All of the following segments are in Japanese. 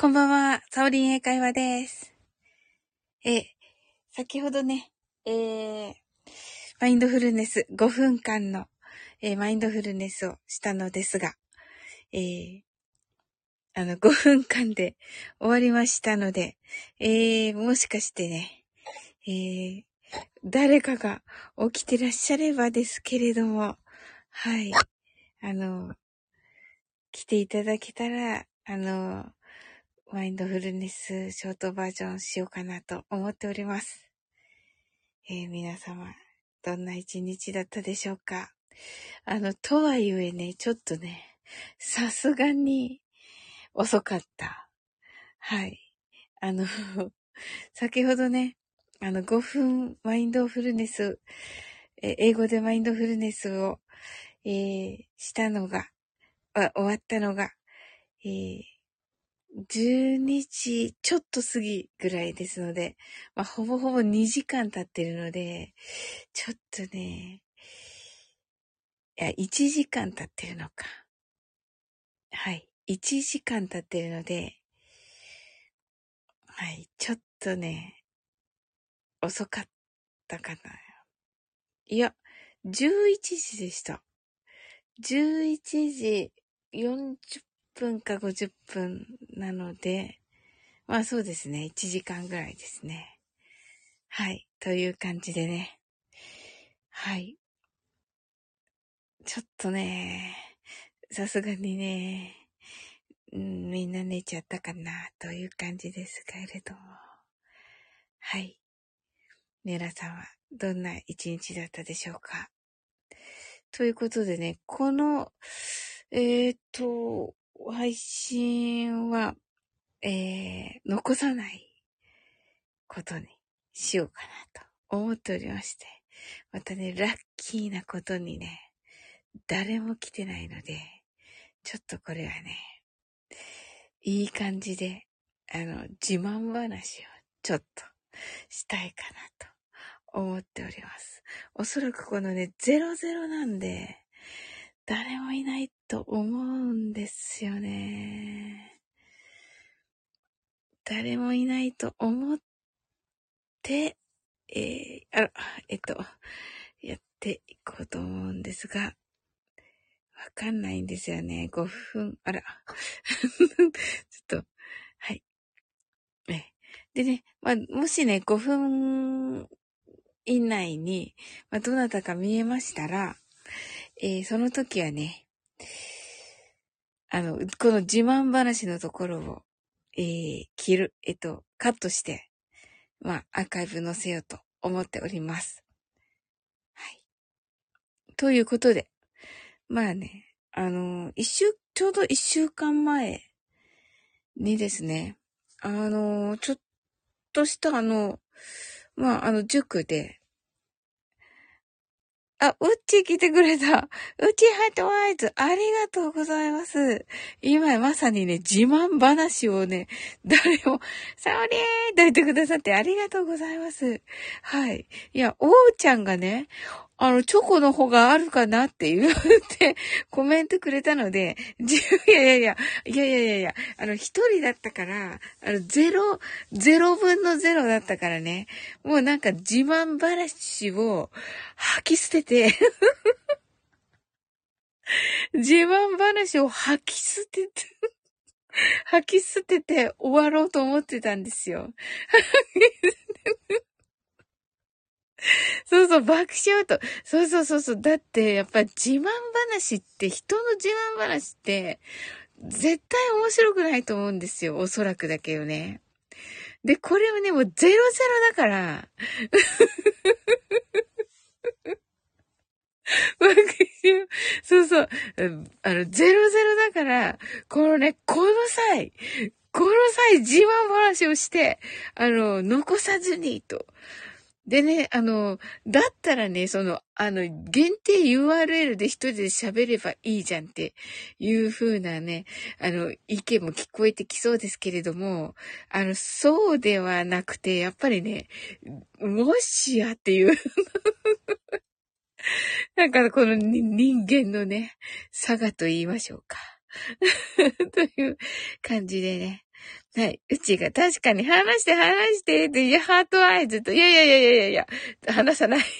こんばんは、サオリン英会話です。え、先ほどね、えー、マインドフルネス、5分間の、えー、マインドフルネスをしたのですが、えー、あの、5分間で終わりましたので、えー、もしかしてね、えー、誰かが起きてらっしゃればですけれども、はい。あの、来ていただけたら、あの、マインドフルネスショートバージョンしようかなと思っております。えー、皆様、どんな一日だったでしょうか？あの、とはいえね、ちょっとね、さすがに遅かった。はい。あの、先ほどね、あの、5分マインドフルネス、え英語でマインドフルネスを、えー、したのが、終わったのが、えー、12時ちょっと過ぎぐらいですので、まあ、ほぼほぼ2時間経ってるので、ちょっとね、いや、1時間経ってるのか。はい。1時間経ってるので、はい。ちょっとね、遅かったかな。いや、11時でした。11時40分か50分なので、まあそうですね。1時間ぐらいですね。はい。という感じでね。はい。ちょっとね、さすがにね、うん、みんな寝ちゃったかな、という感じですけれども。はい。皆さんはどんな一日だったでしょうか？ということでね、この、えっ、と、配信は、えー、残さないことにしようかなと思っておりまして、またね、ラッキーなことにね、誰も来てないので、ちょっとこれはね、いい感じで、あの、自慢話をちょっとしたいかなと思っております。おそらくこのね、00なんで、誰もいないと思うんですよね。誰もいないと思って、えー、あら、えっと、やっていこうと思うんですが、わかんないんですよね。5分、あら。ちょっと、はい。でね、まあ、もしね、5分以内に、まあ、どなたか見えましたら、えー、その時はね、あの、この自慢話のところを、えー、切る、えっと、カットして、まあ、アーカイブ載せようと思っております。はい。ということで、まあね、あの、一週、ちょうど一週間前にですね、あの、ちょっとしたあの、まあ、あの、塾で、あ、うっち来てくれた。うちハートワイズ、ありがとうございます。今まさにね、自慢話をね、誰も、サオリーと言ってくださってありがとうございます。はい。いや、おうちゃんがね、あの、チョコの方があるかなって言ってコメントくれたので、いやいやいや、いやいやいやいや、あの、一人だったから、あの、ゼロ、ゼロ分のゼロだったからね、もうなんか自慢話を吐き捨てて 自慢話を吐き捨てて吐き捨てて終わろうと思ってたんですよ。そうそう、爆笑と。そうそうそうそう。だって、やっぱ自慢話って、人の自慢話って、絶対面白くないと思うんですよ。おそらくだけよね。で、これはね、もうゼロゼロだから。爆笑。そうそう。あの、ゼロゼロだから、このね、この際、この際自慢話をして、あの、残さずにと。でね、あの、だったらね、その、あの、限定 URL で一人で喋ればいいじゃんっていう風なね、あの、意見も聞こえてきそうですけれども、あの、そうではなくて、やっぱりね、もしやっていう なんかこの人間のね、差がと言いましょうか。という感じでね。はい。うちが確かに話して話してって、いや、ハートアイズと、いやいやいやいやいやいや、話さない。話さ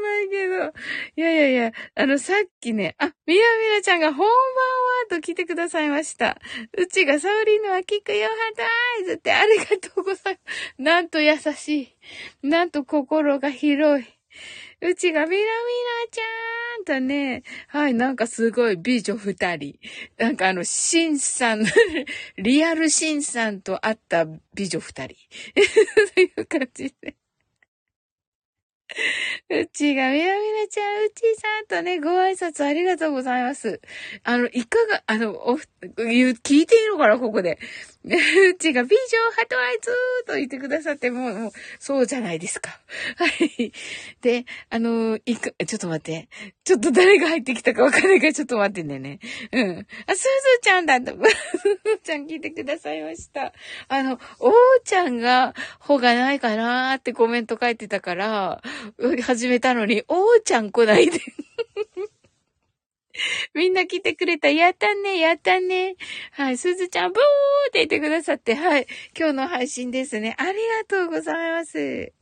ないけど。いやいやいや、あの、さっきね、あ、みなみなちゃんが本番はと来てくださいました。うちがサウリーのは聞くよ、ハートアイズってありがとうございます。なんと優しい。なんと心が広い。うちがみなみなちゃんとね、はい、なんかすごい美女二人。なんかあの、シンさん、リアルシンさんと会った美女二人。そういう感じで。うちが、みなみなちゃん、うちさんとね、ご挨拶ありがとうございます。あの、いかが、あの、お、聞いていいのかな、ここで。うちが、美女ハトアイズと言ってくださって、も、もう、そうじゃないですか。はい。で、あの、いか、ちょっと待って。ちょっと誰が入ってきたかわかんないから、ちょっと待ってんだよね。うん。あ、すずちゃんだと。すずちゃん聞いてくださいました。あの、おーちゃんが、ほがないかなーってコメント書いてたから、始めたのに、おーちゃん来ないで。みんな来てくれた。やったね、やったね。はい、すずちゃん、ブーって言ってくださって、はい、今日の配信ですね。ありがとうございます。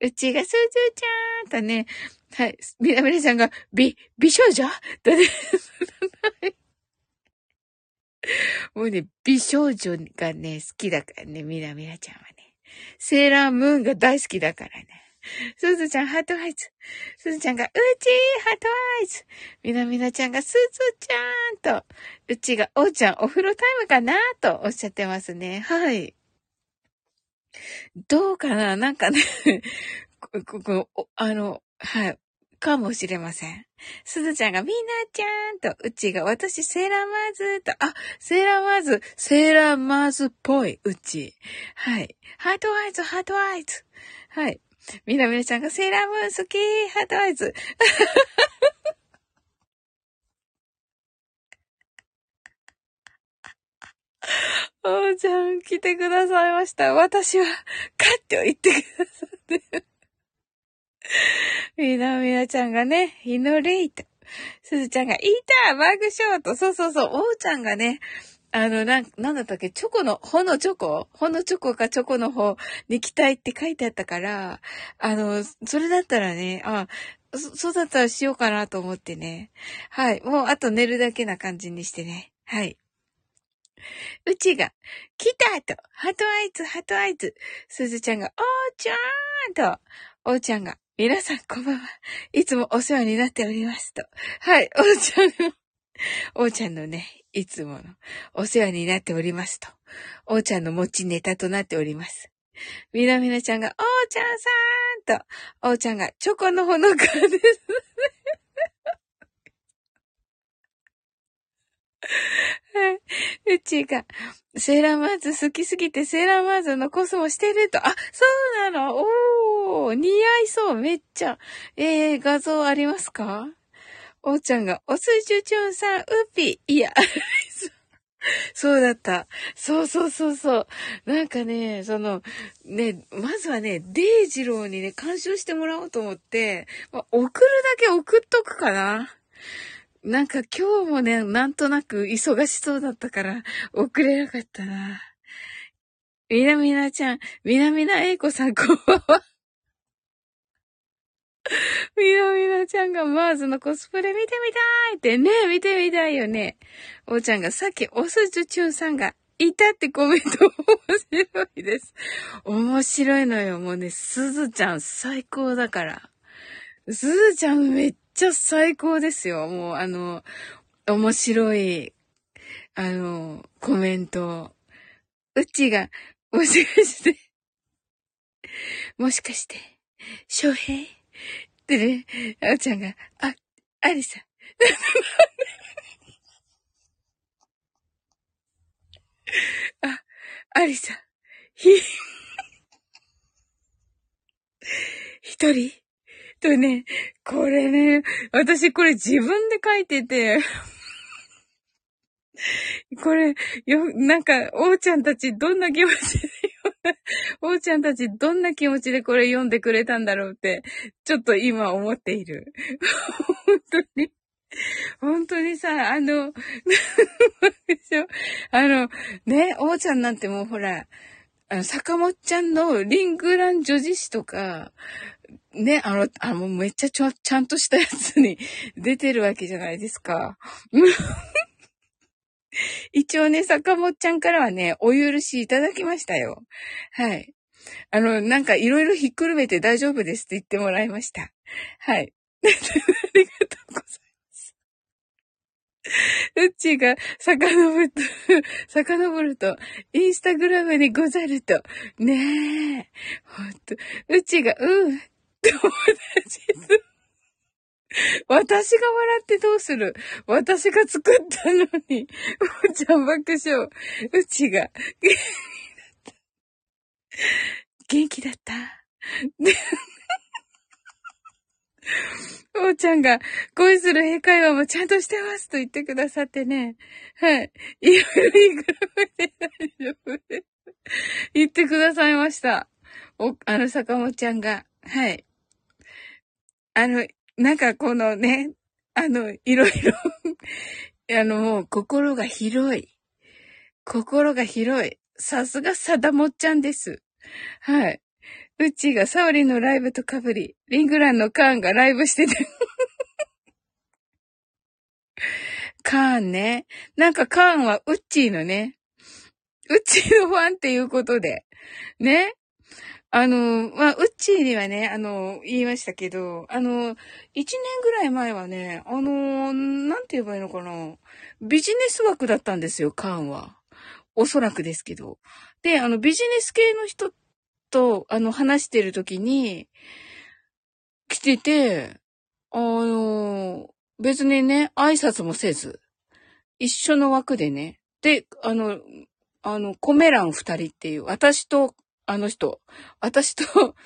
うちがすずちゃんとね、はい、みなみなちゃんが、美、美少女とね、もうね、美少女がね、好きだからね、みなみなちゃんはね。セーラームーンが大好きだからね。すずちゃん、 heart eyes。すずちゃんが、うちー、 heart eyes。みなみなちゃんが、すずちゃーんと、うちが、おうちゃん、お風呂タイムかなとおっしゃってますね。はい。どうかな？なんかね ここ、あの、はい。かもしれません。すずちゃんがみなちゃんと、うちが私セーラーマーズと、あ、セーラーマーズ、セーラーマーズっぽい、うち。はい。ハートアイズ、ハートアイズ。はい。みなみなちゃんがセーラームーン好きハートアイズ。おーちゃん、来てくださいました。私は、カッて言ってくださって。みなみなちゃんがね、ヒノレイト。すずちゃんが、いたバグショートそうそうそう、おーちゃんがね、あの、なん、なんだったっけ？チョコの、ほのチョコ？ほのチョコかチョコの方に期待って書いてあったから、あの、それだったらね、あ、そ、そうだったらしようかなと思ってね。はい。もう、あと寝るだけな感じにしてね。はい。うちが、来たと、ハトアイツ、ハトアイツ。すずちゃんが、おーちゃーんと、おーちゃんが、皆さんこんばんは。いつもお世話になっておりますと。はい、おーちゃんの、おーちゃんのね、いつものお世話になっておりますと。おーちゃんの持ちネタとなっております。みなみなちゃんが、おーちゃんさーんと、おーちゃんが、チョコのほのかです。はい。うちが、セーラーマーズ好きすぎてセーラーマーズのコスモしてると。あ、そうなの？おー、似合いそう、めっちゃ。えー、画像ありますか？おーちゃんが、おすじゅちゅんさん、うっぴ、いや、そうだった。そうそうそうそう。なんかね、その、ね、まずはね、デイジローにね、監修してもらおうと思って、ま、送るだけ送っとくかな。なんか今日もね、なんとなく忙しそうだったから、送れなかったな。みなみなちゃん、みなみなえいこさん、こんばんは。みなみなちゃんがマーズのコスプレ見てみたいってね、見てみたいよね。おーちゃんがさっきおすじゅちゅんさんがいたってコメント面白いです。面白いのよ。もうね、すずちゃん最高だから。すずちゃんめっちゃ最高ですよ。もうあの、面白い、あの、コメント。うちが、もしかして、もしかして、翔平？でね、あおちゃんが、あ、ありさ。あ、ありさ。ひ、一人とね、これね、私これ自分で書いてて、これ、よ、なんか、おうちゃんたちどんな気持ちで おーちゃんたちどんな気持ちでこれ読んでくれたんだろうって、ちょっと今思っている。本当に。本当にさ、あの、あの、ね、おーちゃんなんてもうほら、あの、坂本ちゃんのリングラン女子誌とか、ね、あの、あの、めっちゃちょ、ちゃんとしたやつに出てるわけじゃないですか。一応ね、坂本ちゃんからはね、お許しいただきましたよ。はい。あの、なんかいろいろひっくるめて大丈夫ですって言ってもらいました。はい。ありがとうございます。うっちーが遡ると、遡ると、インスタグラムにござると、ねえ、ほんと、うっちーが、うん、友達と、私が笑ってどうする？私が作ったのに、おちゃん爆笑。うちが、元気だった。で、おーちゃんが恋する英会話もちゃんとしてますと言ってくださってね。はい。いろいろいくらで大丈夫です。言ってくださいました。お、あの、坂本ちゃんが。はい。あの、なんかこのね、あの、いろいろ あの、もう心が広い。心が広い。さすがサダモちゃんです。はい。うちがサオリのライブとかぶり、リングランのカーンがライブしてて カーンね。なんかカーンはウッチーのね、ウッチーのファンっていうことで、ね。あの、まあ、うっちーにはね、あの、言いましたけど、あの、一年ぐらい前はね、あの、なんて言えばいいのかな。ビジネス枠だったんですよ、カーンは。おそらくですけど。で、あの、ビジネス系の人と、あの、話してる時に、来てて、あの、別にね、挨拶もせず、一緒の枠でね。で、あの、あの、コメ欄二人っていう、私とあの人。私と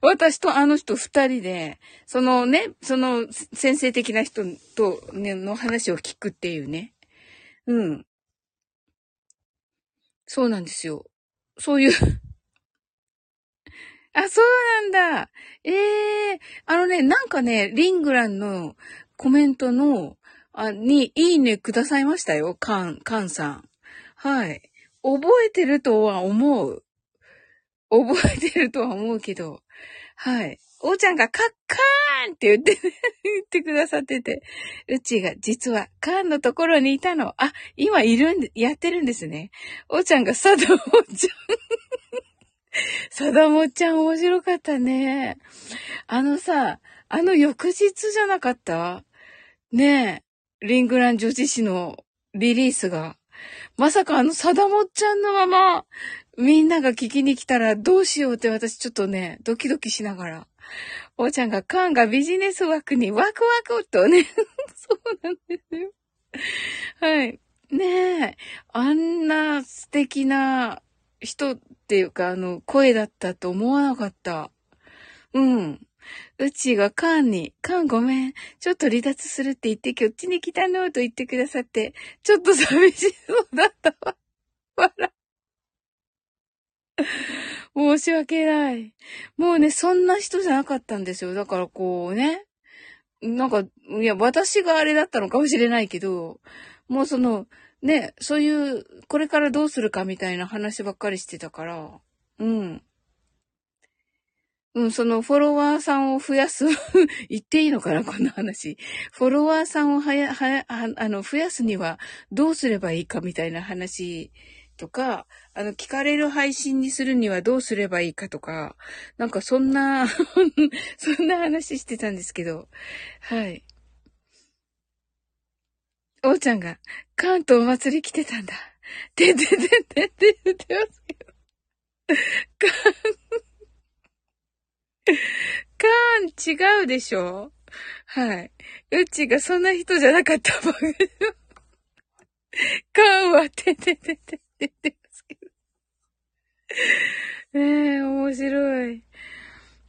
私とあの人二人で、そのね、その先生的な人と、ね、の話を聞くっていうね。うん。そうなんですよ。そういうあ、そうなんだ。ええー、あのね、なんかね、リングランのコメントの、あ、に、いいねくださいましたよ。カン、カンさん。はい。覚えてるとは思う。覚えてるとは思うけど。はい。おーちゃんがカッカーンって言って、言ってくださってて、うちが実はカーンのところにいたの。あ、今いるん、やってるんですね。おーちゃんがサダモちゃん。サダモちゃん面白かったね。あのさ、あの翌日じゃなかった？ねえ、リングラン女子誌のリリースが。まさかあの、サダモちゃんのまま、みんなが聞きに来たらどうしようって私ちょっとね、ドキドキしながら。おーちゃんが、カンがビジネス枠にワクワクとね、そうなんですよ。はい。ねえ、あんな素敵な人っていうか、あの、声だったと思わなかった。うん。うちがカンに、カンごめん、ちょっと離脱するって言ってこっちに来たのと言ってくださって、ちょっと寂しそうだったわ。笑。申し訳ない。もうね、そんな人じゃなかったんですよ。だからこうね。なんか、いや、私があれだったのかもしれないけど、もうその、ね、そういう、これからどうするかみたいな話ばっかりしてたから、うん。うん、そのフォロワーさんを増やす 言っていいのかなこの話。フォロワーさんをはや、はや、あの、増やすにはどうすればいいかみたいな話とか、あの、聞かれる配信にするにはどうすればいいかとか、なんかそんな そんな話してたんですけど、はい。おーちゃんが、関東お祭り来てたんだ。ててててて言ってますけど。カーン違うでしょ？はい。うちがそんな人じゃなかったもん。カーンはててててててますけど。ねえ、面白い。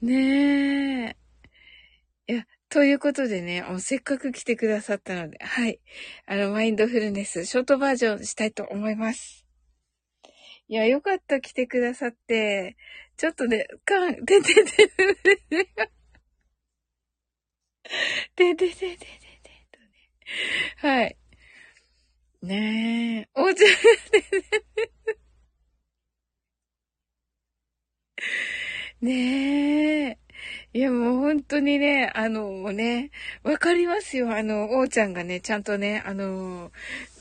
ねえ。いや、ということでね、せっかく来てくださったので、はい。あの、マインドフルネス、ショートバージョンしたいと思います。いや、よかった、来てくださって。ちょっとね、かん、てててててて、てててててて、はい。ねえ、お茶、ねえ。いや、もう本当にね、あのね、わかりますよ。あの、おーちゃんがね、ちゃんとね、あの、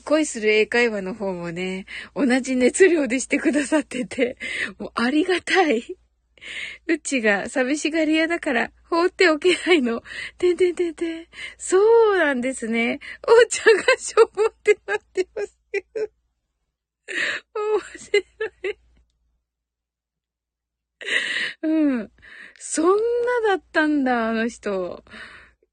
恋する英会話の方もね、同じ熱量でしてくださってて、もうありがたい。うちが寂しがり屋だから放っておけないの。てんてんてんてん。そうなんですね。おーちゃんがしょぼってなってますけど。面白い。うん。そんなだったんだ、あの人。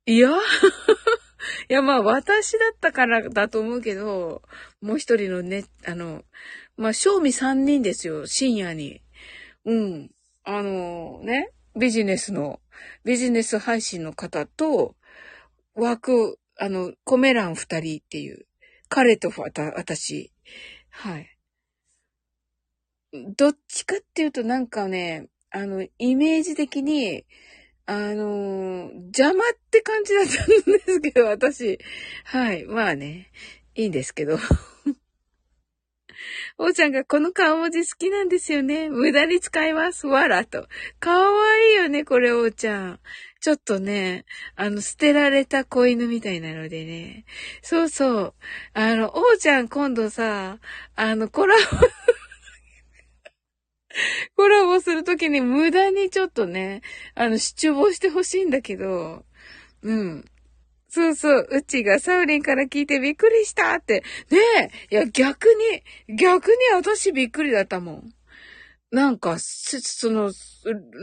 いや いや、まあ、私だったからだと思うけど、もう一人のね、あの、まあ、賞味三人ですよ、深夜に。うん。あの、ね、ビジネスの、ビジネス配信の方と、枠、あの、コメ欄二人っていう、彼と私。はい。どっちかっていうとなんかね、あの、イメージ的に、あの邪魔って感じだったんですけど、私。はい。まあね。いいんですけど。おーちゃんがこの顔文字好きなんですよね。無駄に使います。わらと。かわいいよね、これ、おーちゃん。ちょっとね、あの、捨てられた子犬みたいなのでね。そうそう。あの、おーちゃん今度さ、あの、コラボコラボするときに無駄にちょっとね、あの、主張してほしいんだけど、うん。そうそう、うちがサウリンから聞いてびっくりしたって。ねえ、いや、逆に、逆に私びっくりだったもん。なんか、その、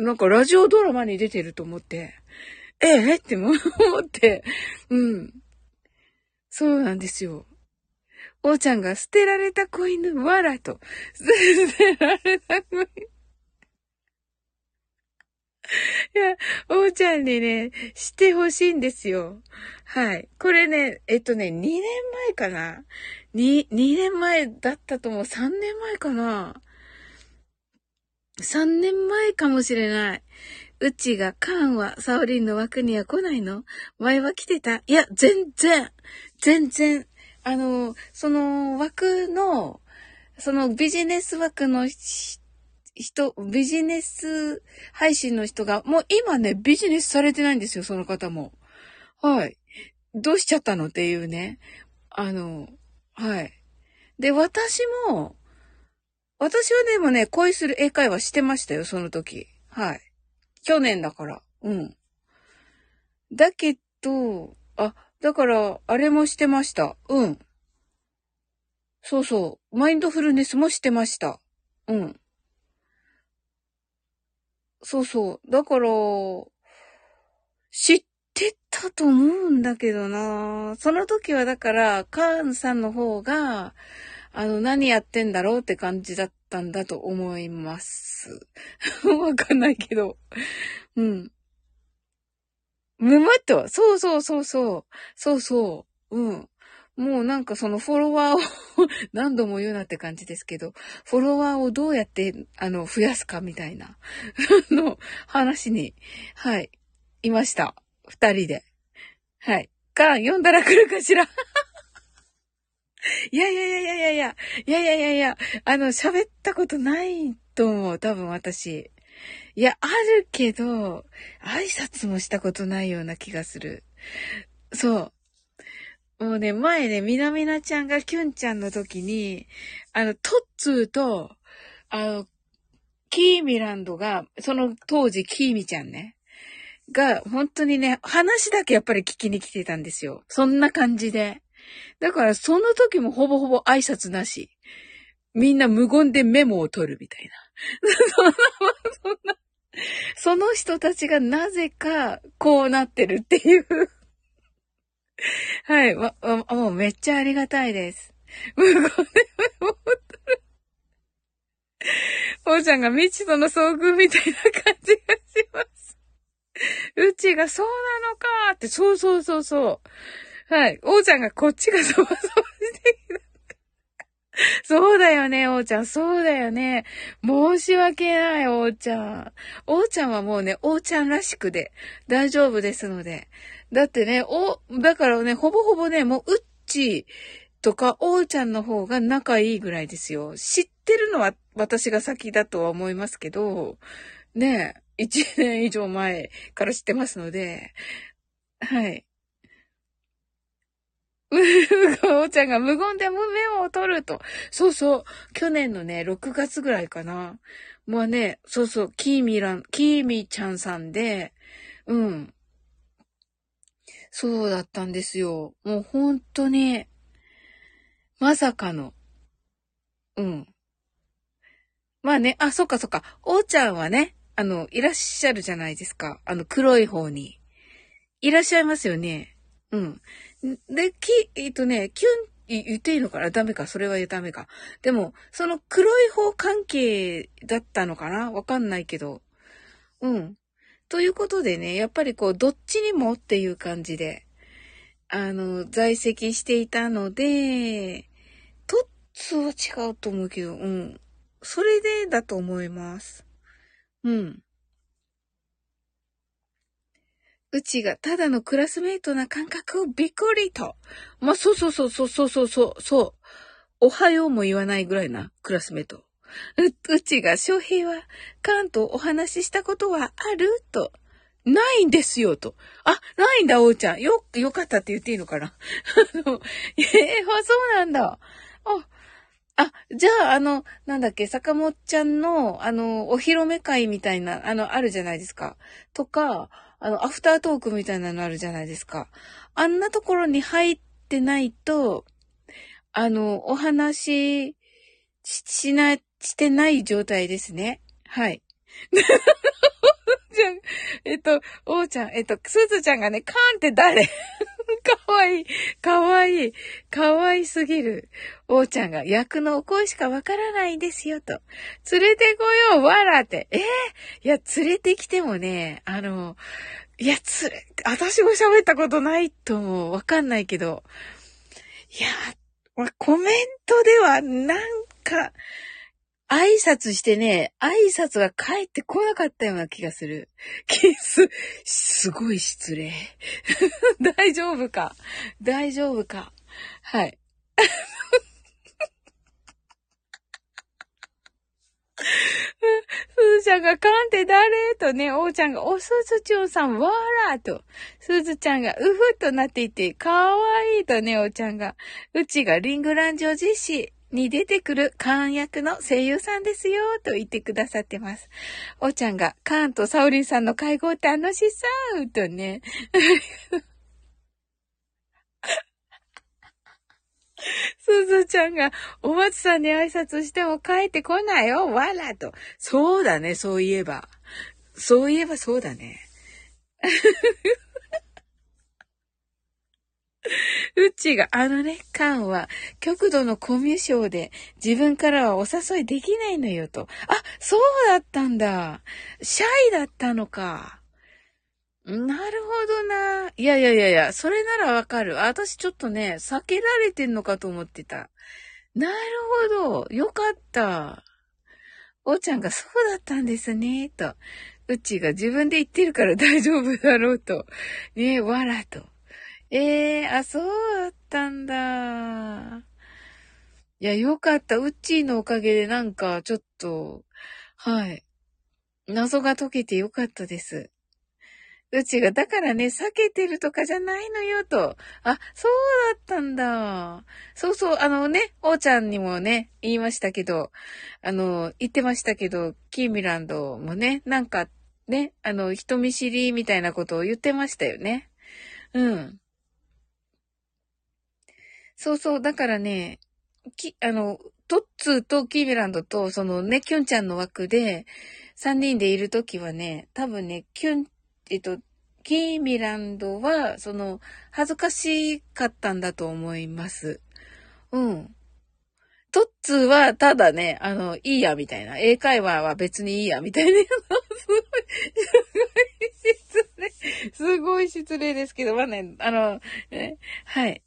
なんかラジオドラマに出てると思って。ええ？って思って、うん。そうなんですよ。おーちゃんが捨てられた子犬、わらと。捨てられた子犬。いや、おーちゃんにね、してほしいんですよ。はい。これね、えっとね、2年前かな ?2、2年前だったと思う。3年前かな ?3 年前かもしれない。うちがカーンはサオリンの枠には来ないの？前は来てたいや、全然、全然、あの、その枠の、そのビジネス枠の人、ビジネス配信の人が、もう今ね、ビジネスされてないんですよ、その方も。はい。どうしちゃったのっていうね。あの、はい。で、私も、私はでもね、恋する英会話してましたよ、その時。はい。去年だから。うん。だけど、だから、あれもしてました。うん。そうそう。マインドフルネスもしてました。うん。そうそう。だから、知ってたと思うんだけどな。その時はだから、カーンさんの方が、あの、何やってんだろうって感じだったんだと思います。わかんないけど。うん。むむっと。そうそうそうそう。そうそう。うん。もうなんかそのフォロワーを 何度も言うなって感じですけど、フォロワーをどうやって、あの、増やすかみたいな、の話に、はい、いました。二人で。はい。か、読んだら来るかしら いやいやいやいやいやいや、いやいやいやいや、あの、喋ったことないと思う、多分私。いや、あるけど、挨拶もしたことないような気がする。そう。もうね、前ね、みなみなちゃんがキュンちゃんの時に、あの、トッツーと、あの、キーミランドが、その当時キーミちゃんね、が、本当にね、話だけやっぱり聞きに来てたんですよ。そんな感じで。だからその時もほぼほぼ挨拶なし。みんな無言でメモを取るみたいな。そんな、その人たちがなぜかこうなってるっていうはい、ま、もうめっちゃありがたいです。無言でメモを取る。おーちゃんが未知との遭遇みたいな感じがします。うちがそうなのかって、そうそうそうそう。はい。おーちゃんがこっちがそわそわ。そうだよね、おーちゃん。そうだよね。申し訳ない、おーちゃん。おーちゃんはもうね、おーちゃんらしくで大丈夫ですので。だってね、お、だからね、ほぼほぼね、もう、うっちとか、おーちゃんの方が仲いいぐらいですよ。知ってるのは私が先だとは思いますけど、ね、一年以上前から知ってますので、はい。おーちゃんが無言で無面を取ると。そうそう。去年のね、6月ぐらいかな。もうね、そうそう、キーミラン、キーミちゃんさんで、うん。そうだったんですよ。もう本当に、まさかの。うん。まあね、あ、そっかそっか。おーちゃんはね、あの、いらっしゃるじゃないですか。あの、黒い方に。いらっしゃいますよね。うん。で、き、えっとね、キュン、言っていいのかな？ダメか。それはダメか。でも、その黒い方関係だったのかな？わかんないけど。うん。ということでね、やっぱりこう、どっちにもっていう感じで、あの、在籍していたので、トッツは違うと思うけど、うん。それでだと思います。うん。うちがただのクラスメイトな感覚をびっくりと。まあ、そうそうそうそうそうそうそう、そう。おはようも言わないぐらいなクラスメイト。う、うちが翔平はカンとお話ししたことはあると。ないんですよ、と。あ、ないんだ、おうちゃん。よ、よかったって言っていいのかなあの、えー、あ、そうなんだ。あ、あ、じゃあ、あの、なんだっけ、坂本ちゃんの、あの、お披露目会みたいな、あの、あるじゃないですか。とか、あの、アフタートークみたいなのあるじゃないですか。あんなところに入ってないと、あの、お話し、しな、してない状態ですね。はい。じゃんえっと、おーちゃん、えっと、すずちゃんがね、カーンって誰？かわいい、かわいい、かわいすぎる。おーちゃんが役のお声しかわからないんですよ、と。連れてこよう、わらって。えー、いや、連れてきてもね、あの、いや、つれ、私も喋ったことないと思う。わかんないけど。いや、コメントではなんか、挨拶してね、挨拶が返ってこなかったような気がする。キス、すごい失礼。大丈夫か？大丈夫か？はい。すずちゃんが、カンって誰？とね、おうちゃんが、おすずちゅんさん、わらと、すずちゃんが、うふっとなっていて、かわいいとね、おうちゃんが、うちがリングランジョ実施。に出てくるカーン役の声優さんですよ、と言ってくださってます。おーちゃんが、カーンとサウリンさんの会合楽しそうとね。すずちゃんが、お松さんに挨拶しても帰ってこないよ、わらと。そうだね、そういえば。そういえばそうだね。うちが、あのね、カンは、極度のコミュ障で、自分からはお誘いできないのよと。あ、そうだったんだ。シャイだったのか。なるほどな。いやいやいやいや、それならわかる。私ちょっとね、避けられてんのかと思ってた。なるほど。よかった。おーちゃんがそうだったんですね、と。うちが自分で言ってるから大丈夫だろうと。ねえ、わらと。ええー、あ、そうだったんだ。いや、よかった。うっちーのおかげでなんか、ちょっと、はい。謎が解けてよかったです。うちが、だからね、避けてるとかじゃないのよ、と。あ、そうだったんだ。そうそう、あのね、おーちゃんにもね、言いましたけど、あの、言ってましたけど、キーミランドもね、なんか、ね、あの、人見知りみたいなことを言ってましたよね。うん。そうそう、だからね、き、あの、トッツーとキーミランドと、そのね、キュンちゃんの枠で、3人でいるときはね、多分ね、キュン、えっと、キーミランドは、その、恥ずかしかったんだと思います。うん。トッツーは、ただね、あの、いいや、みたいな。英会話は別にいいや、みたいな。すごい、すごい失礼。すごい失礼ですけど、まあね、あの、ね、はい。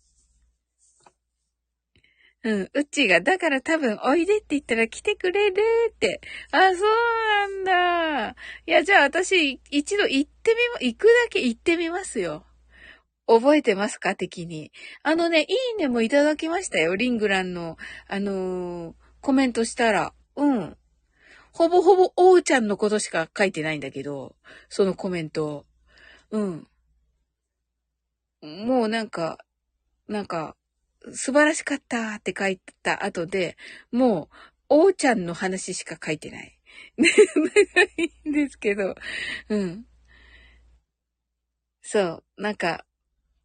うん、うちが、だから多分、おいでって言ったら来てくれるって。あ、そうなんだ。いや、じゃあ私、一度行ってみま、行くだけ行ってみますよ。覚えてますか？的に。あのね、いいねもいただきましたよ。リングランの、あのー、コメントしたら。うん。ほぼほぼ、おうちゃんのことしか書いてないんだけど、そのコメント。うん。もうなんか、なんか、素晴らしかったって書いた後で、もう、おうちゃんの話しか書いてない。長いんですけど、うん。そう、なんか、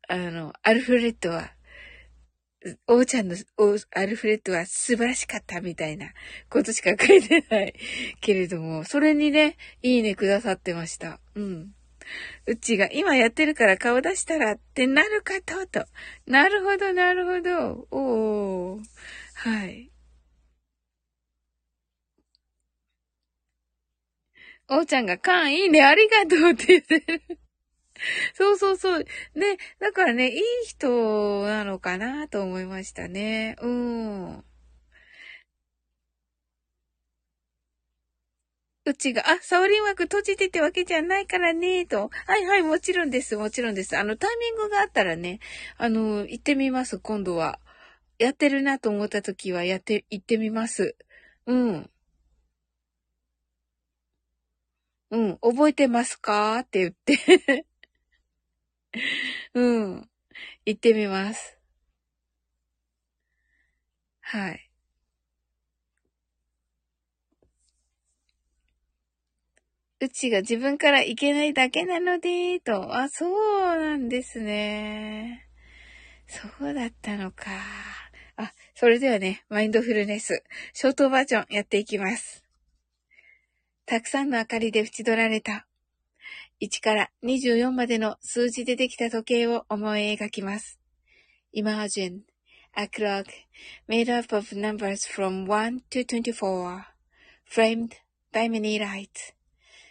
あの、アルフレッドは、おうちゃんのアルフレッドは素晴らしかったみたいなことしか書いてないけれども、それにね、いいねくださってました。うん。うちが今やってるから顔出したらってなるかと、と。なるほど、なるほど。おー。はい。おうちゃんが、カンいいね、ありがとうって言ってる。そうそうそう。ね、だからね、いい人なのかなと思いましたね。うん。うちが、あ、サオリン枠閉じててわけじゃないからね、と。はいはい、もちろんです、もちろんです。あの、タイミングがあったらね、あの、行ってみます、今度は。やってるなと思った時は、やって、行ってみます。うん。うん、覚えてますか？って言って うん。行ってみます。はい。うちが自分から行けないだけなので、と。あ、そうなんですね。そうだったのか。あ、それではね、マインドフルネス、ショートバージョンやっていきます。たくさんの明かりで縁取られた、1から24までの数字でできた時計を思い描きます。Imagine a clock made up of numbers from 1 to 24, framed by many lights.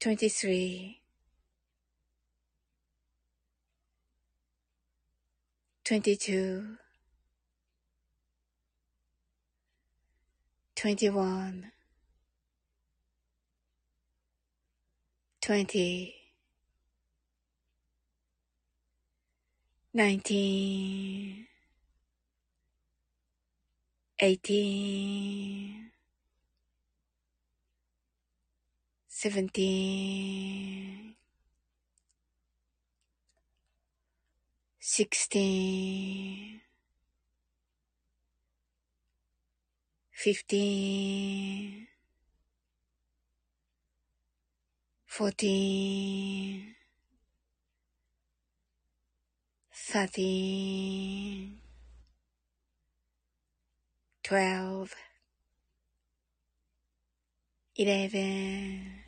twenty-three, twenty-two, twenty-one, twenty, nineteen, eighteen, seventeen, sixteen, fifteen, fourteen, thirteen, twelve, eleven,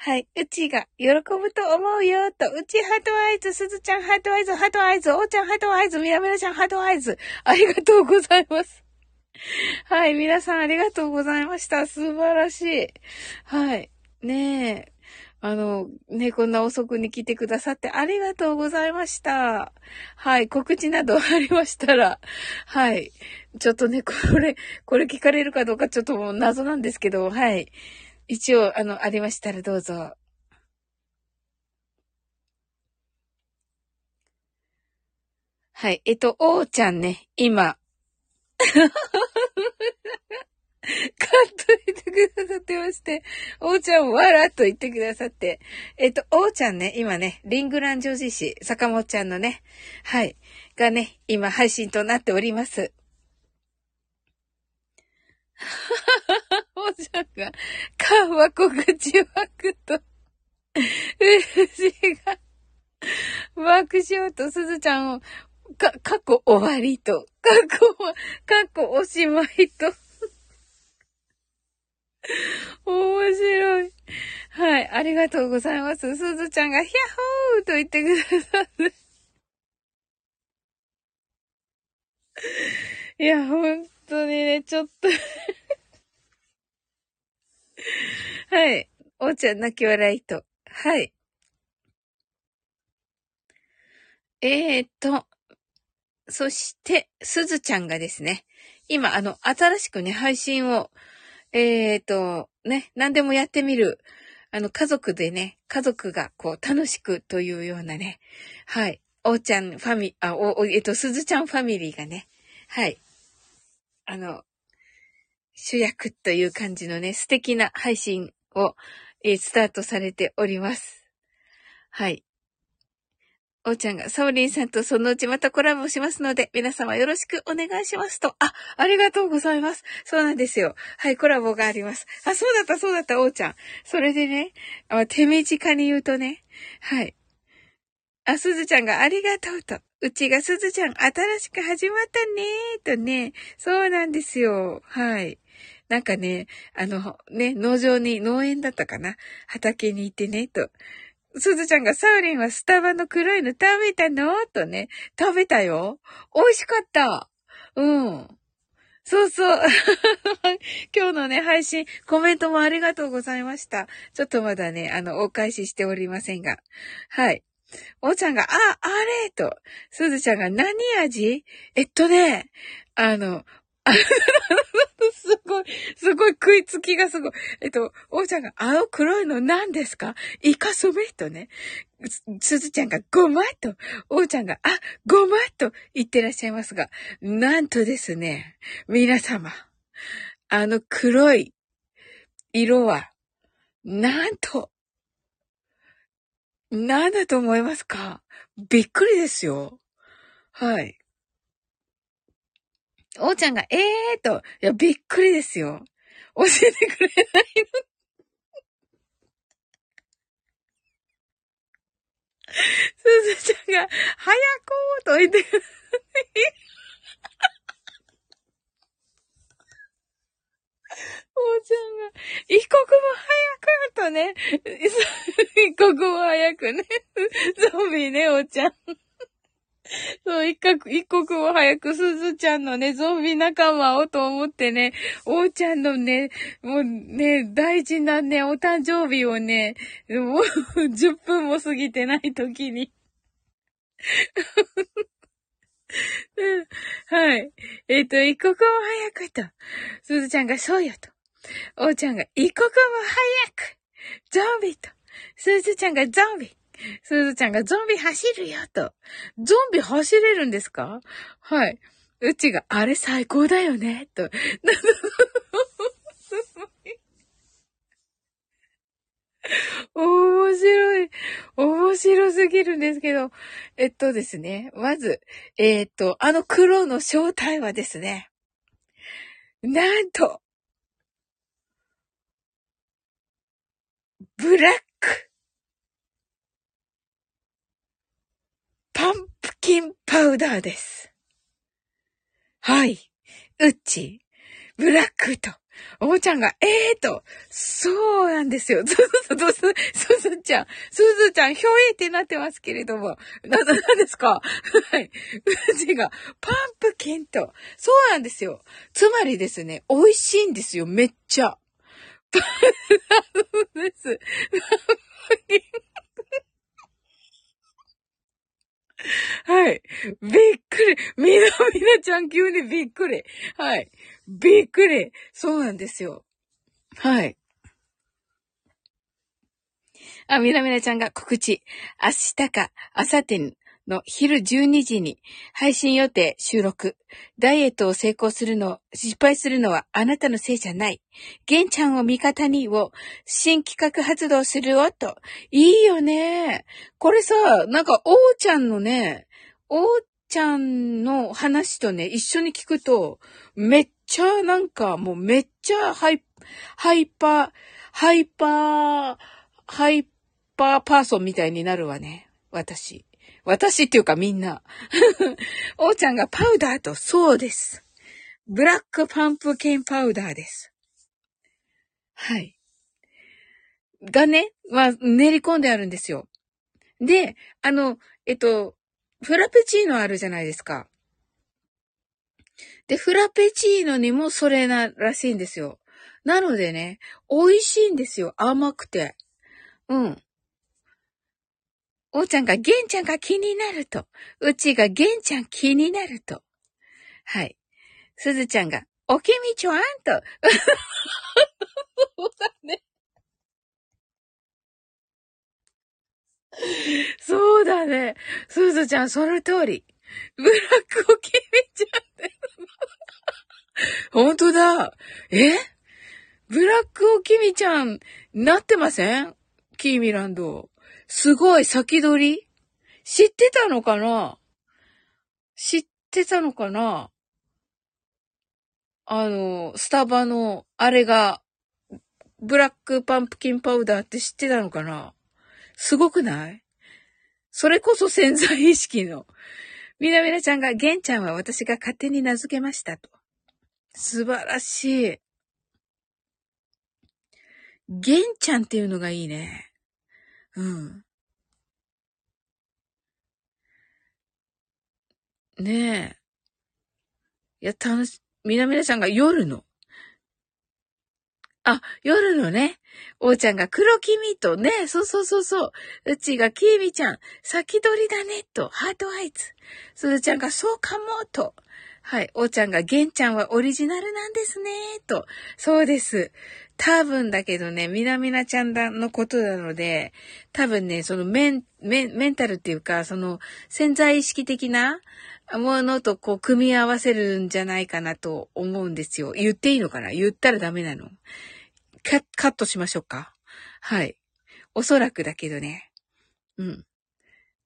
はい。うちが喜ぶと思うよ、と。うち heart eyes、すずちゃん heart eyes、heart eyes、おーちゃん heart eyes、みなみなちゃん heart eyes。ありがとうございます。はい、皆さんありがとうございました。素晴らしい。はい。ねえ。あの、ね、こんな遅くに来てくださってありがとうございました。はい、告知などありましたら、はい。ちょっとね、これ、これ聞かれるかどうかちょっともう謎なんですけど、はい。一応、あの、ありましたらどうぞ。はい。えっと、おーちゃんね、今。カット言ってくださってまして、おーちゃんわらっと言ってくださって、えっと、おーちゃんね、今ね、リングラン女子誌、坂本ちゃんのね、はい、がね、今配信となっております。おーちゃんが、かわこ口わくと、うじが、爆笑とすずちゃんを、か、過去終わりと、過去は、過去おしまいと、面白い。はい、ありがとうございます。すずちゃんがヒャッホーと言ってくださる。いや、本当にね、ちょっと はい。おーちゃん泣き笑いと。はい。えーと、そして、すずちゃんがですね、今、あの、新しくね、配信をえっ、と、ね、何でもやってみる。あの、家族でね、家族がこう楽しくというようなね、はい。おーちゃんファミ、あ、お、えっ、と、すずちゃんファミリーがね、はい。あの、主役という感じのね、素敵な配信を、えー、スタートされております。はい。おーちゃんが、サオリンさんとそのうちまたコラボしますので、皆様よろしくお願いしますと。あ、ありがとうございます。そうなんですよ。はい、コラボがあります。あ、そうだった、そうだった、おーちゃん。それでね、あ手短に言うとね、はい。あ、すずちゃんがありがとうと。うちがすずちゃん、新しく始まったねーとね。そうなんですよ。はい。なんかね、あの、ね、農場に、農園だったかな畑に行ってね、と。すずちゃんがサウリンはスタバの黒いの食べたのとね、食べたよ。美味しかった。うん。そうそう。今日のね、配信、コメントもありがとうございました。ちょっとまだね、あの、お返ししておりませんが。はい。おーちゃんが、あ、あれと、すずちゃんが何味？えっとね、あの、すごい、すごい食いつきがすごい。えっと、おーちゃんが、あの黒いの何ですか？イカソメとね、すずちゃんがごまと、おーちゃんが、あ、ごまと言ってらっしゃいますが、なんとですね、皆様、あの黒い色は、なんと、何だと思いますか？びっくりですよ。はい。おーちゃんが、ええーと、いや、びっくりですよ。教えてくれないの？すずちゃんが、早くと言ってください？おーちゃんが、一刻も早くとね、一刻も早くね、ゾンビね、おーちゃん。そう、一刻、一刻も早くすずちゃんのね、ゾンビ仲間をと思ってね、おーちゃんのね、もうね、大事なね、お誕生日をね、もう10分も過ぎてない時に はい。えっ、ー、と、一刻も早くと、すずちゃんがそうよと、おーちゃんが一刻も早く、ゾンビと、すずちゃんがゾンビ、すずちゃんがゾンビ走るよと。ゾンビ走れるんですか？はい。うちが、あれ最高だよねと。面白い。面白すぎるんですけど。えっとですね。まず、えー、っと、あの黒の正体はですね。なんと、ブラックパンプキンパウダーです。はい。うっち、ブラックとおーちゃんが、ええー、と、そうなんですよ。そうそうそう、す、すずちゃん、すずちゃん、ひょえってなってますけれども。な、な、なんですか？はい。うちが、パンプキンと。そうなんですよ。つまりですね、美味しいんですよ、めっちゃ。そうです。はい。びっくり。みなみなちゃん急にびっくり。はい。びっくり。そうなんですよ。はい。あ、みなみなちゃんが告知。明日か、明後日の昼12時に配信予定収録。ダイエットを成功するの、失敗するのはあなたのせいじゃない。玄ちゃんを味方にを新企画発動するよと。いいよね。これさ、なんか、おーちゃんのね、おーちゃんの話とね、一緒に聞くと、めっちゃなんかもうめっちゃハイ、ハイパー、ハイパー、ハイパーパーソンみたいになるわね。私。私っていうかみんな。おーちゃんがパウダーと、そうです。ブラックパンプキンパウダーです。はい。がね、は練り込んであるんですよ。で、あの、えっと、フラペチーノあるじゃないですか。で、フラペチーノにもそれならしいんですよ。なのでね、美味しいんですよ。甘くて。うん。おーちゃんがゲンちゃんが気になると。うちがゲンちゃん気になると。はい。すずちゃんが、おきみちょあんと。そうだね。そうだね。すずちゃん、その通り。ブラックおきみちゃんって。ほんとだ。え？ブラックおきみちゃん、なってません？キーミランド。すごい先取り？知ってたのかな？知ってたのかな？あの、スタバの、あれが、ブラックパンプキンパウダーって知ってたのかな？すごくない？それこそ潜在意識の。みなみなちゃんが、ゲンちゃんは私が勝手に名付けましたと。素晴らしい。ゲンちゃんっていうのがいいね。うん。ねえ。いや、楽し、みなみなちゃんが夜の。あ、夜のね。おーちゃんが黒黄身とね、そうそうそうそう。うちがきみちゃん、先取りだね、と、ハートアイズ。すずちゃんがそうかも、と。はい。おーちゃんが、げんちゃんはオリジナルなんですね、と。そうです。多分だけどね、みなみなちゃんだのことなので、多分ね、そのメン、メン、メンタルっていうか、その潜在意識的なものとこう組み合わせるんじゃないかなと思うんですよ。言っていいのかな？言ったらダメなのカットしましょうかはい。おそらくだけどね。うん。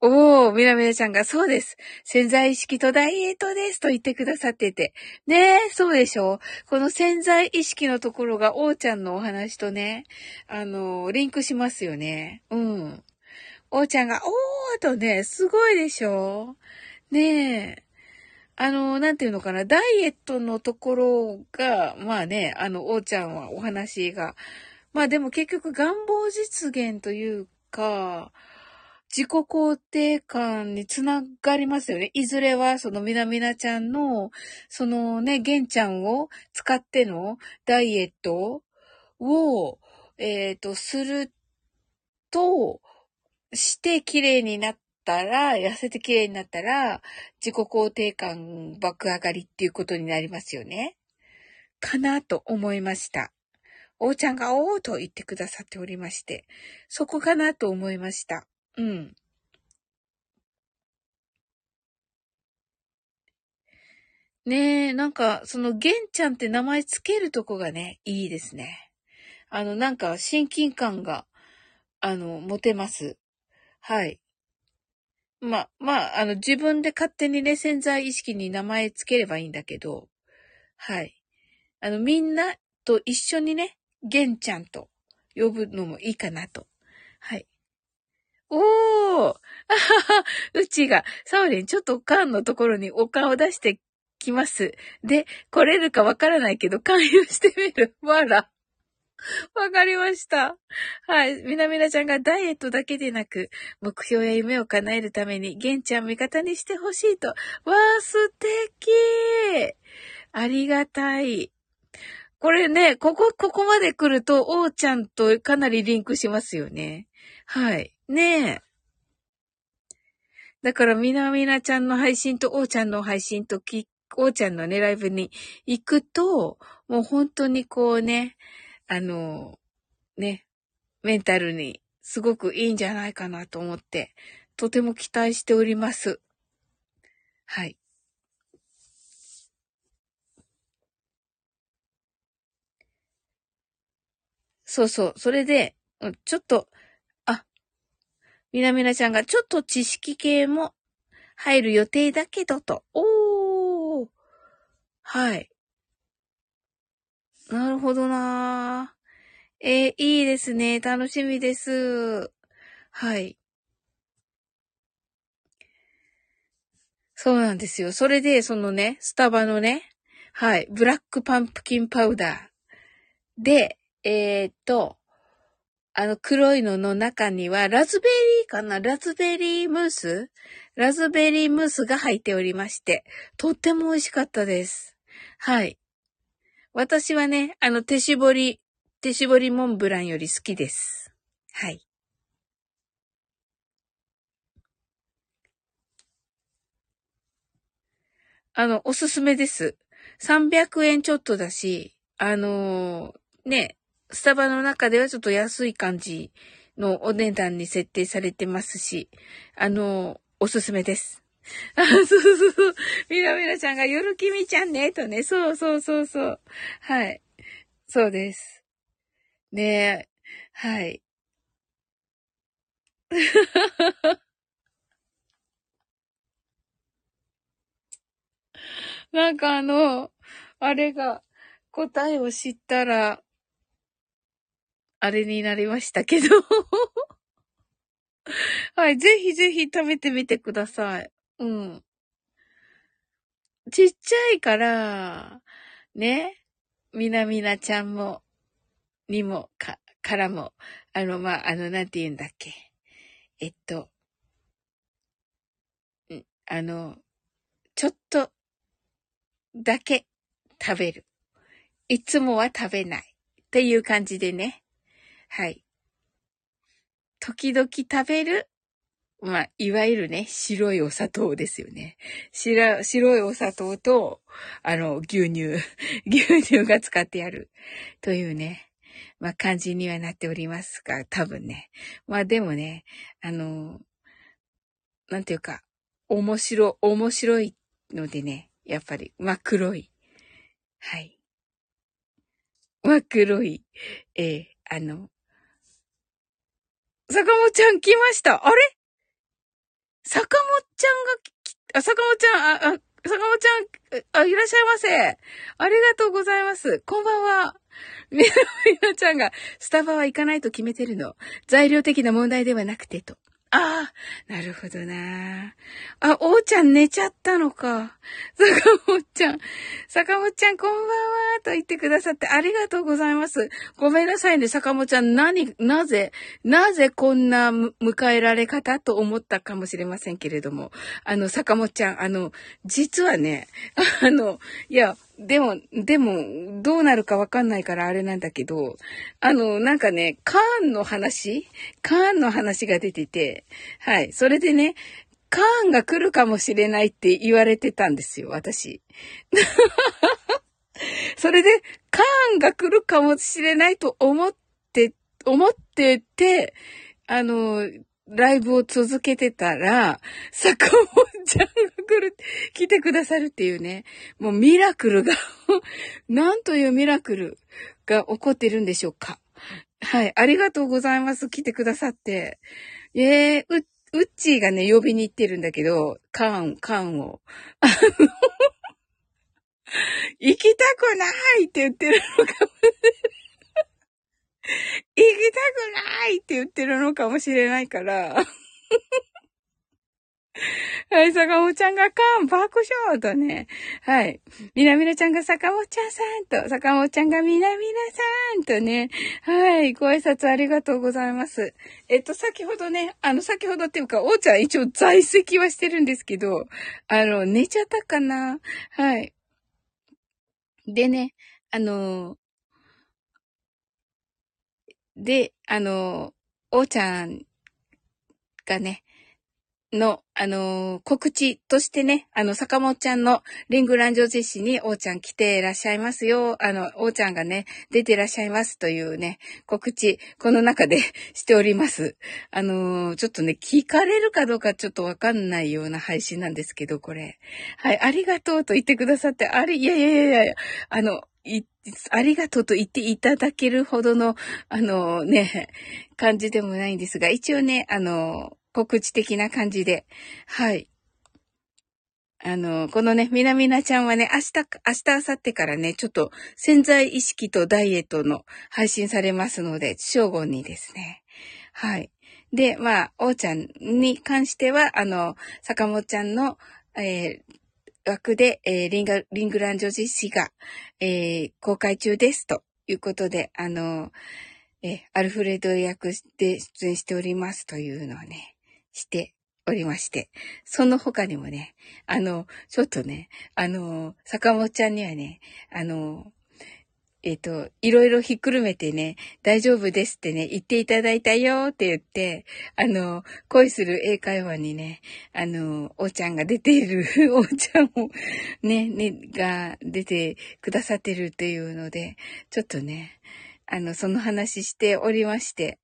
おー、みなみなちゃんが、そうです。潜在意識とダイエットですと言ってくださってて。ねえ、そうでしょ？この潜在意識のところが、おーちゃんのお話とね、あの、リンクしますよね。うん。おーちゃんが、おーとね、すごいでしょ？ねえ。あの、なんていうのかな、ダイエットのところが、まあね、あの、おーちゃんはお話が、まあでも結局願望実現というか、自己肯定感につながりますよね。いずれは、そのみなみなちゃんの、そのね、玄ちゃんを使ってのダイエットを、えっ、ー、と、すると、して綺麗になったら、痩せて綺麗になったら、自己肯定感爆上がりっていうことになりますよね。かなと思いました。おーちゃんがおーと言ってくださっておりまして、そこかなと思いました。うん。ねえ、なんか、その、玄ちゃんって名前つけるとこがね、いいですね。あの、なんか、親近感が、あの、持てます。はい。ま、まあ、あの、自分で勝手にね、潜在意識に名前つければいいんだけど、はい。あの、みんなと一緒にね、玄ちゃんと呼ぶのもいいかなと。はい。おー、うちが、サオリン、ちょっとおかんのところにお顔を出してきます。で、来れるかわからないけど、勧誘してみる。わら。わかりました。はい。みなみなちゃんがダイエットだけでなく、目標や夢を叶えるために、玄ちゃん味方にしてほしいと。わー、素敵ありがたい。これね、ここ、ここまで来ると、おーちゃんとかなりリンクしますよね。はい。ねえ。だから、みなみなちゃんの配信と、おーちゃんの配信と、き、おーちゃんのね、ライブに行くと、もう本当にこうね、あの、ね、メンタルにすごくいいんじゃないかなと思って、とても期待しております。はい。そうそう。それで、ちょっと、みなみなちゃんがちょっと知識系も入る予定だけどと。おー。はい。なるほどなえー、いいですね。楽しみです。はい。そうなんですよ。それで、そのね、スタバのね、はい、ブラックパンプキンパウダーで、えー、っと、あの黒いのの中には、ラズベリーかな？ラズベリームース？ラズベリームースが入っておりまして、とっても美味しかったです。はい。私はね、あの手絞り、手絞りモンブランより好きです。はい。あの、おすすめです。300円ちょっとだし、あのー、ね、スタバの中ではちょっと安い感じのお値段に設定されてますし、あの、おすすめです。あ、そうそうそう。みなみなちゃんが夜きみちゃんね、とね。そうそうそうそう。はい。そうです。ねえ。はい。なんかあの、あれが答えを知ったら、あれになりましたけど はい、ぜひぜひ食べてみてください。うん。ちっちゃいから、ね、みなみなちゃんも、にも、か、からも、あの、まあ、あの、なんて言うんだっけ。えっと、んあの、ちょっと、だけ食べる。いつもは食べない。っていう感じでね。はい。時々食べる、まあ、いわゆるね、白いお砂糖ですよね。白、白いお砂糖と、あの、牛乳、牛乳が使ってある。というね、まあ、感じにはなっておりますが、多分ね。まあ、でもね、あの、なんていうか、面白、面白いのでね、やっぱり、真っ黒い。はい。真っ黒い、えー、あの、坂本ちゃん来ました。あれ？坂本ちゃんがき、あ、坂本ちゃん、あ、あ、坂本ちゃん、あ、いらっしゃいませ。ありがとうございます。こんばんは。みな、みなちゃんが、スタバは行かないと決めてるの。材料的な問題ではなくて、と。ああ、なるほどな。あ、おーちゃん寝ちゃったのか。坂本ちゃん。坂本ちゃんこんばんは、と言ってくださってありがとうございます。ごめんなさいね、坂本ちゃん。何、なぜ、なぜこんな迎えられ方と思ったかもしれませんけれども。あの、坂本ちゃん、あの、実はね、あの、いや、でも、でも、どうなるかわかんないからあれなんだけど、あの、なんかね、カーンの話？カーンの話が出てて、はい。それでね、カーンが来るかもしれないって言われてたんですよ、私。それで、カーンが来るかもしれないと思って、思ってて、あの、ライブを続けてたら、坂本ちゃんが来る、来てくださるっていうね、もうミラクルが なんというミラクルが起こってるんでしょうか。はい、ありがとうございます。来てくださって。えー、う、うっちーがね、呼びに行ってるんだけど、カーン、カーンを。行きたくないって言ってるのかもしれない。行きたくないって言ってるのかもしれないから はい、坂本ちゃんがカン、爆笑とね。はい。みなみなちゃんが坂本ちゃんさんと、坂本ちゃんがみなみなさんとね。はい。ご挨拶ありがとうございます。えっと、先ほどね、あの、先ほどっていうか、おーちゃん一応在籍はしてるんですけど、あの、寝ちゃったかなはい。でね、あの、で、あの、おーちゃんがね、の、あのー、告知としてね、あの、坂本ちゃんのリングランジョジェシに、おーちゃん来ていらっしゃいますよ。あの、おーちゃんがね、出ていらっしゃいますというね、告知、この中で しております。あのー、ちょっとね、聞かれるかどうかちょっとわかんないような配信なんですけど、これ。はい、ありがとうと言ってくださって、あれ、いやいやいやいや、あの、い、ありがとうと言っていただけるほどの、あのね、感じでもないんですが、一応ね、あの、告知的な感じで。はい。あの、このね、みなみなちゃんはね、明日、明日、明後日からね、ちょっと潜在意識とダイエットの配信されますので、正午にですね。はい。で、まあ、おーちゃんに関しては、あの、坂本ちゃんの、えー、枠で、えー、リンガ、リングランジョジ氏が、えー、公開中ですということで、あの、えー、アルフレド役で出演しておりますというのをね、しておりまして、その他にもね、あの、ちょっとね、あの、坂本ちゃんにはね、あの、えっ、と、いろいろひっくるめてね、大丈夫ですってね、言っていただいたよって言って、あの、恋する英会話にね、あの、おーちゃんが出ている、おーちゃんをね、ね、が出てくださってるっていうので、ちょっとね、あの、その話しておりまして、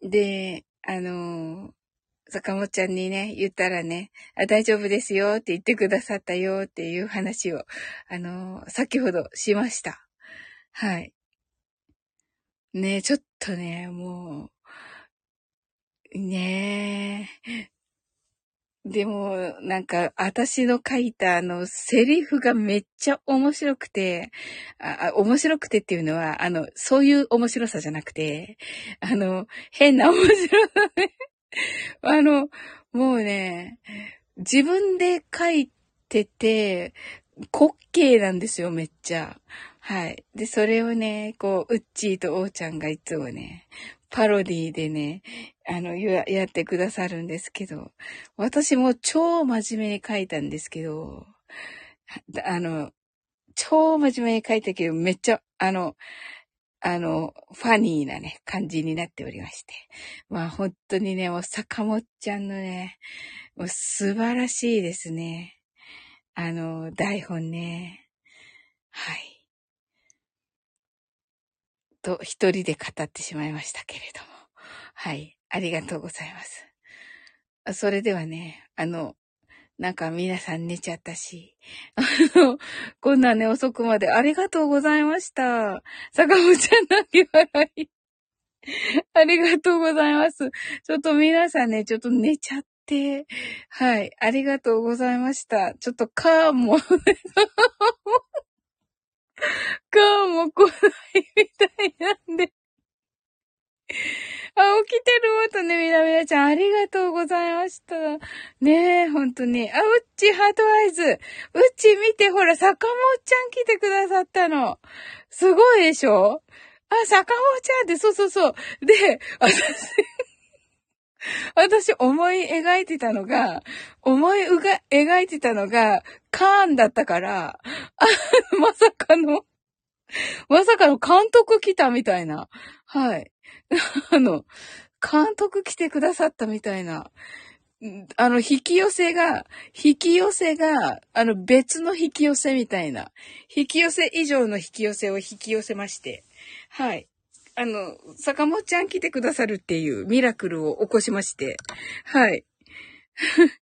で、あの、坂本ちゃんにね、言ったらね、あ、大丈夫ですよって言ってくださったよっていう話を、あのー、先ほどしました。はい。ねちょっとね、もう、ねえ。でも、なんか、私の書いたあの、セリフがめっちゃ面白くて、あ面白くてっていうのは、あの、そういう面白さじゃなくて、あの、変な面白さね。あの、もうね、自分で書いてて、滑稽なんですよ、めっちゃ。はい。で、それをね、こう、ウッチーとオーちゃんがいつもね、パロディでね、あの、やってくださるんですけど、私も超真面目に書いたんですけど、あの、超真面目に書いたけど、めっちゃ、あの、あの、ファニーなね、感じになっておりまして。まあ本当にね、もう坂本ちゃんのね、もう素晴らしいですね。あの、台本ね。はい。と、一人で語ってしまいましたけれども。はい。ありがとうございます。それではね、あの、なんか皆さん寝ちゃったし。あの、こんなね、遅くまでありがとうございました。坂本ちゃん泣き笑い。ありがとうございます。ちょっと皆さんね、ちょっと寝ちゃって、はい、ありがとうございました。ちょっとカーも、カーも来ないみたいなんで。あ、起きてるとね、みなみなちゃん、ありがとうございました。ねえ、ほんとに。あ、うっち、ハートアイズ。うっち、見て、ほら、坂本ちゃん来てくださったの。すごいでしょ？あ、坂本ちゃんって、そうそうそう。で、私 私思い描いてたのが、思いうが、描いてたのが、カーンだったから、あ、まさかの、まさかの監督来たみたいな。はい。あの、監督来てくださったみたいな。あの、引き寄せが、引き寄せが、あの、別の引き寄せみたいな。引き寄せ以上の引き寄せを引き寄せまして。はい。あの、坂本ちゃん来てくださるっていうミラクルを起こしまして。はい。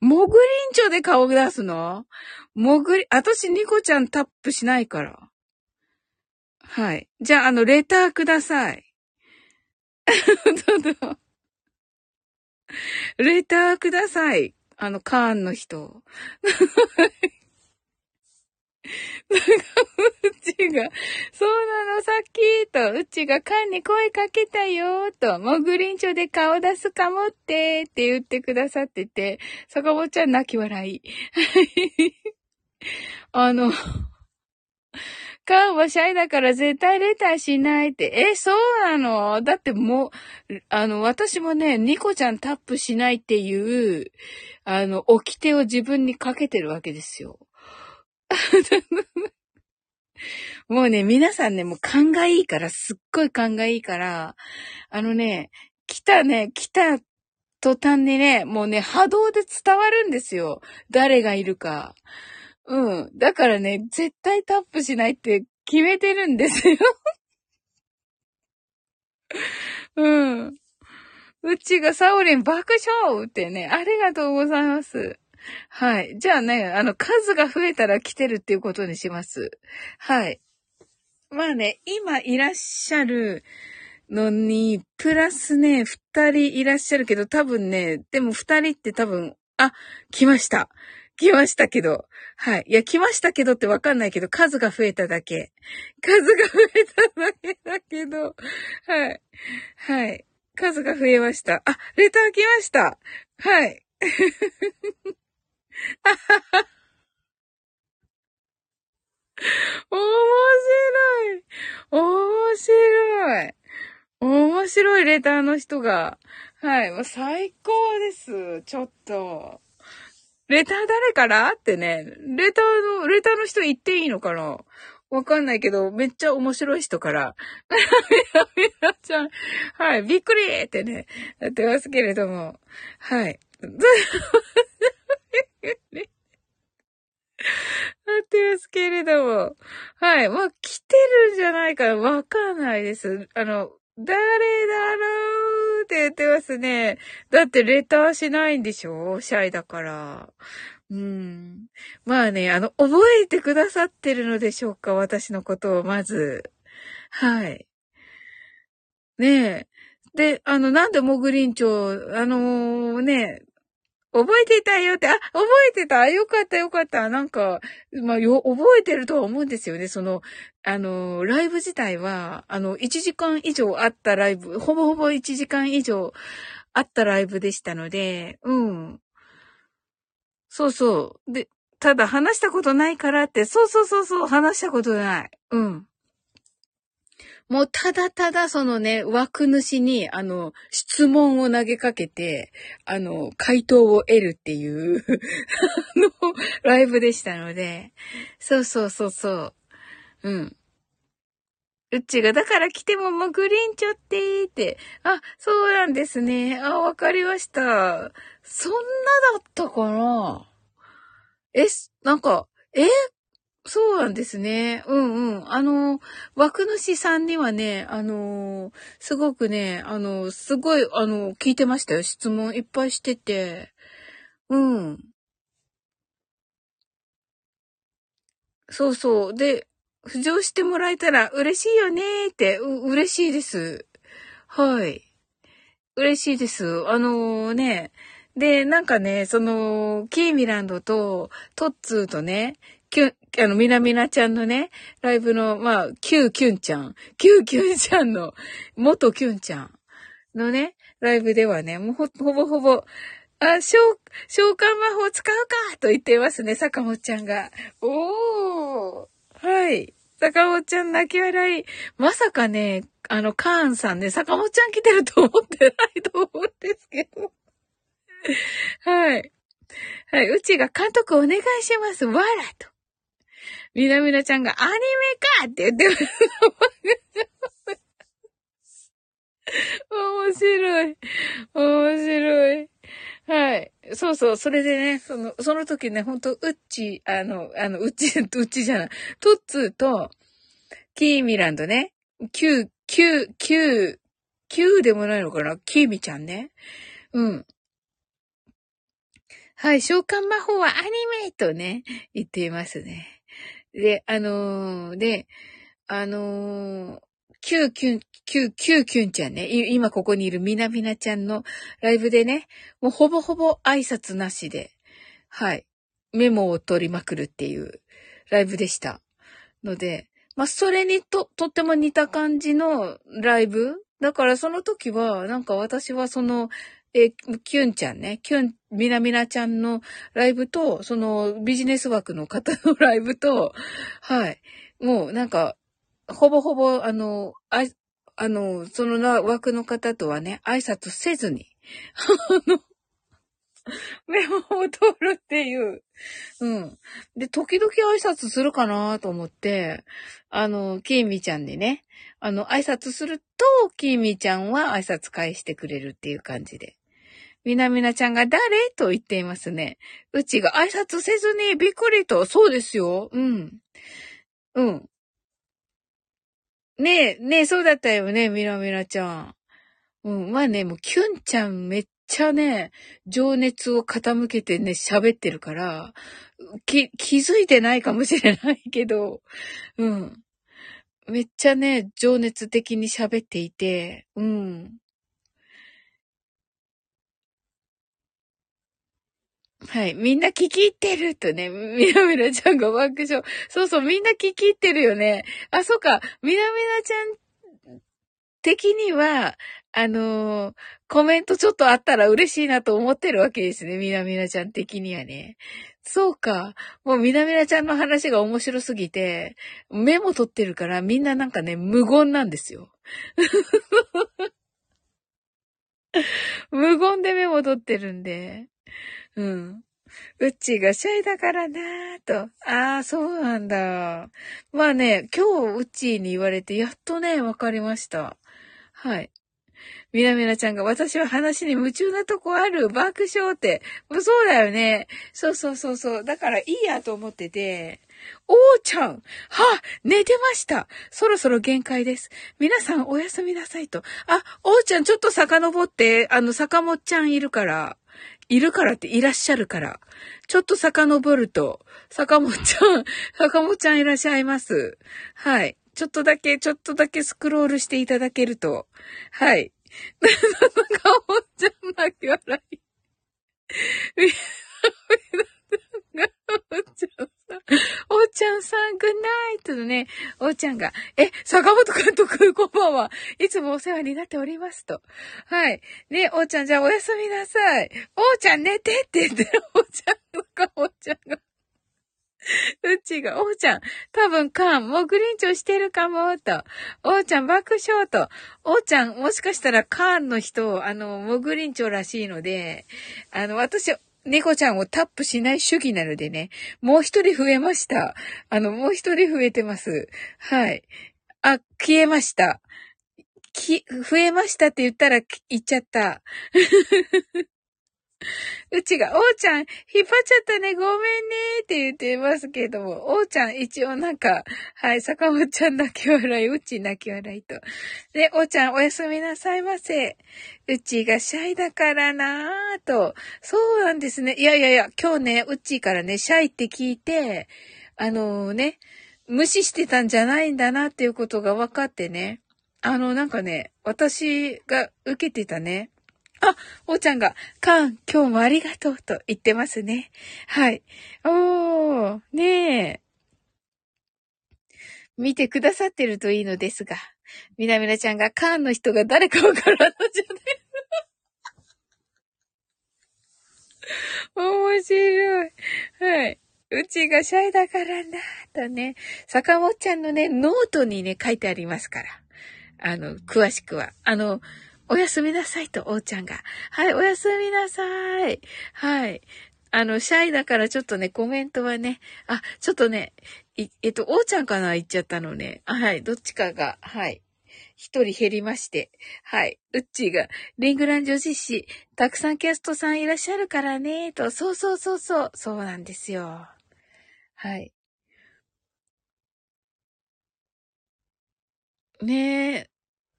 モグリンチョで顔出すの？モグリ、私ニコちゃんタップしないから。はい。じゃあ、あの、レターください。どうぞ。レターください。あの、カーンの人。うちが、そうなの、さっき、と、うちが缶に声かけたよ、と、もぐりんちょで顔出すかもって、って言ってくださってて、坂本ちゃん泣き笑い。あの、カンはシャイだから絶対レターしないって。え、そうなの？だってもう、あの、私もね、ニコちゃんタップしないっていう、あの、掟を自分にかけてるわけですよ。もうね、皆さんね、もう勘がいいから、すっごい勘がいいから、あのね、来たね、来た途端にね、もうね、波動で伝わるんですよ。誰がいるか。うん。だからね、絶対タップしないって決めてるんですよ。うん。うちがサオリン爆笑ってね、ありがとうございます。はい。じゃあね、あの、数が増えたら来てるっていうことにします。はい。まあね、今いらっしゃるのに、プラスね、二人いらっしゃるけど、多分ね、でも二人って多分、あ、来ました。来ましたけど。はい。いや、来ましたけどってわかんないけど、数が増えただけ。数が増えただけだけど、はい。はい。数が増えました。あ、レター来ました。はい。面白い。面白い。面白いレターの人が。はい。もう最高です。ちょっと。レター誰から？ってね。レターの、レターの人言っていいのかな？わかんないけど、めっちゃ面白い人から。みなちゃん。はい。びっくりってね。やってますけれども。はい。なってますけれども。はい。まあ、来てるんじゃないかわかんないです。あの、誰だろうって言ってますね。だってレターしないんでしょ？シャイだから。うん。まあね、あの、覚えてくださってるのでしょうか？私のことを、まず。はい。ねえ。で、あの、なんでモグリンチョ、あのー、ね、覚えていたよって、あ、覚えてたよかったよかった。なんか、まあ、よ、覚えてるとは思うんですよね。その、あの、ライブ自体は、あの、1時間以上あったライブ、ほぼほぼ1時間以上あったライブでしたので、うん。そうそう。で、ただ話したことないからって、そうそうそうそう、話したことない。うん。もうただただそのね、枠主に、あの、質問を投げかけて、あの、回答を得るっていう あの、ライブでしたので、そうそうそうそう。うん。うちが、だから来てももグリンチョってーって。あ、そうなんですね。あ、わかりました。そんなだったかなえ、なんか、え？そうなんですね。うんうん。あの、枠主さんにはね、あの、すごくね、あの、すごい、あの、聞いてましたよ。質問いっぱいしてて。うん。そうそう。で、浮上してもらえたら嬉しいよねーって、う、嬉しいです。はい。嬉しいです。あのね、で、なんかね、その、キーミランドと、トッツーとね、あの、みなみなちゃんのね、ライブの、まあ、キューキュンちゃん、キューキュンちゃんの、元キュンちゃんのね、ライブではね、もうほ、ほぼほぼ、あ、召、召喚魔法使うかと言っていますね、坂本ちゃんが。おーはい。坂本ちゃん泣き笑い。まさかね、あの、カーンさんね、坂本ちゃん来てると思ってないと思うんですけど。はい。はい。うちが監督お願いします。わらと。みなみなちゃんがアニメかって言ってます。面白い。面白い。はい。そうそう。それでね、その、その時ね、ほんと、うっち、あの、あの、うっち、うっちじゃない。トッツーと、キーミランドね。キュー、キュー、キュー、キューでもないのかな？キーミちゃんね。うん。はい。召喚魔法はアニメとね、言っていますね。で、あのー、で、あのー、キューキュン、キュー、キューキュンちゃんね。今ここにいるみなみなちゃんのライブでね、もうほぼほぼ挨拶なしで、はい。メモを取りまくるっていうライブでした。ので、まあ、それにと、とっても似た感じのライブだからその時は、なんか私はその、え、キュンちゃんね、キュン、みなみなちゃんのライブと、そのビジネス枠の方のライブと、はい。もうなんか、ほぼほぼ、あの、あ、あの、その枠の方とはね、挨拶せずに、あの、メモを取るっていう。うん。で、時々挨拶するかなと思って、あの、キーミちゃんにね、あの、挨拶すると、キーミちゃんは挨拶返してくれるっていう感じで。みなみなちゃんが誰？と言っていますね。うちが挨拶せずにびっくりと。そうですよ。うん。うん。ねえ、ねえ、そうだったよね、みなみなちゃん。うん。まあね、もうキュンちゃんめっちゃね、情熱を傾けてね、喋ってるから、き、気づいてないかもしれないけど、うん。めっちゃね、情熱的に喋っていて、うん。はい。みんな聞き入ってるとね、みなみなちゃんが爆笑。そうそう、みんな聞き入ってるよね。あ、そうか。みなみなちゃん的には、あのー、コメントちょっとあったら嬉しいなと思ってるわけですね。みなみなちゃん的にはね。そうか。もうみなみなちゃんの話が面白すぎて、メモ取ってるからみんななんかね、無言なんですよ。無言でメモ取ってるんで。うん。うっちーがシャイだからなぁと。ああ、そうなんだ。まあね、今日うっちーに言われてやっとね、わかりました。はい。みなみなちゃんが私は話に夢中なとこある爆笑って。そうだよね。そうそうそうそう。だからいいやと思ってて。おーちゃんは寝てましたそろそろ限界です。皆さんおやすみなさいと。あ、おーちゃんちょっと遡って、あの、坂本ちゃんいるから。いるからっていらっしゃるから。ちょっと遡ると、坂本ちゃん、坂本ちゃんいらっしゃいます。はい。ちょっとだけ、ちょっとだけスクロールしていただけると。はい。坂本ちゃん泣き笑い。坂本ちゃん、おーちゃんさん、グッナイトのね、おーちゃんが、え、坂本監督、こんばんは。いつもお世話になっておりますと。はい。ね、おーちゃん、じゃあおやすみなさい。おーちゃん寝てって言ってる、おーちゃんのか、おーちゃんが。うちが、おーちゃん、多分カーン、もぐりんちょしてるかも、と。おーちゃん爆笑と。おーちゃん、もしかしたらカーンの人、あの、もぐりんちょらしいので、あの、私、猫ちゃんをタップしない主義なのでね、もう一人増えました。あの、もう一人増えてます。はい。あ、消えました。き、増えましたって言ったら言っちゃった。うちが、おーちゃん、引っ張っちゃったね、ごめんねって言ってますけども、おーちゃん一応なんか、はい、坂本ちゃん泣き笑い、うち泣き笑いと。で、おーちゃんおやすみなさいませ。うちがシャイだからなーと。そうなんですね。いやいやいや、今日ね、うちからね、シャイって聞いて、あのー、ね、無視してたんじゃないんだなっていうことが分かってね。あの、なんかね、私が受けてたね、あ、おーちゃんが、カン、今日もありがとうと言ってますね。はい。おー、ねえ。見てくださってるといいのですが、みなみなちゃんがカーンの人が誰かわからないじゃない面白い。はい。うちがシャイだからなとね、坂本ちゃんのね、ノートにね、書いてありますから。あの、詳しくは。あの、おやすみなさいと、おーちゃんが。はい、おやすみなさい。はい。あの、シャイだからちょっとね、コメントはね、あ、ちょっとね、えっと、おーちゃんかな言っちゃったのね。はい、どっちかが、はい。一人減りまして。はい。うっちーが、リングラン女子誌、たくさんキャストさんいらっしゃるからね、と。そうそうそうそう。そうなんですよ。はい。ねえ。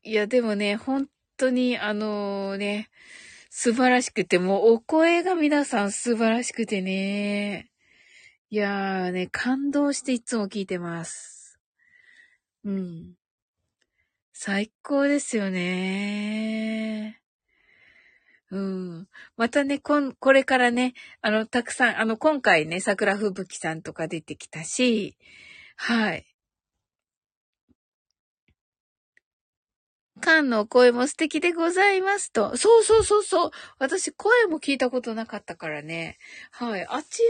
いや、でもね、本当に、あのね、素晴らしくて、もうお声が皆さん素晴らしくてね。いやーね、感動していつも聞いてます。うん。最高ですよね。うん。またね、こん、これからね、あの、たくさん、あの、今回ね、桜吹雪さんとか出てきたし、はい。カンの声も素敵でございますと。そうそうそうそう。私声も聞いたことなかったからね。はい。あち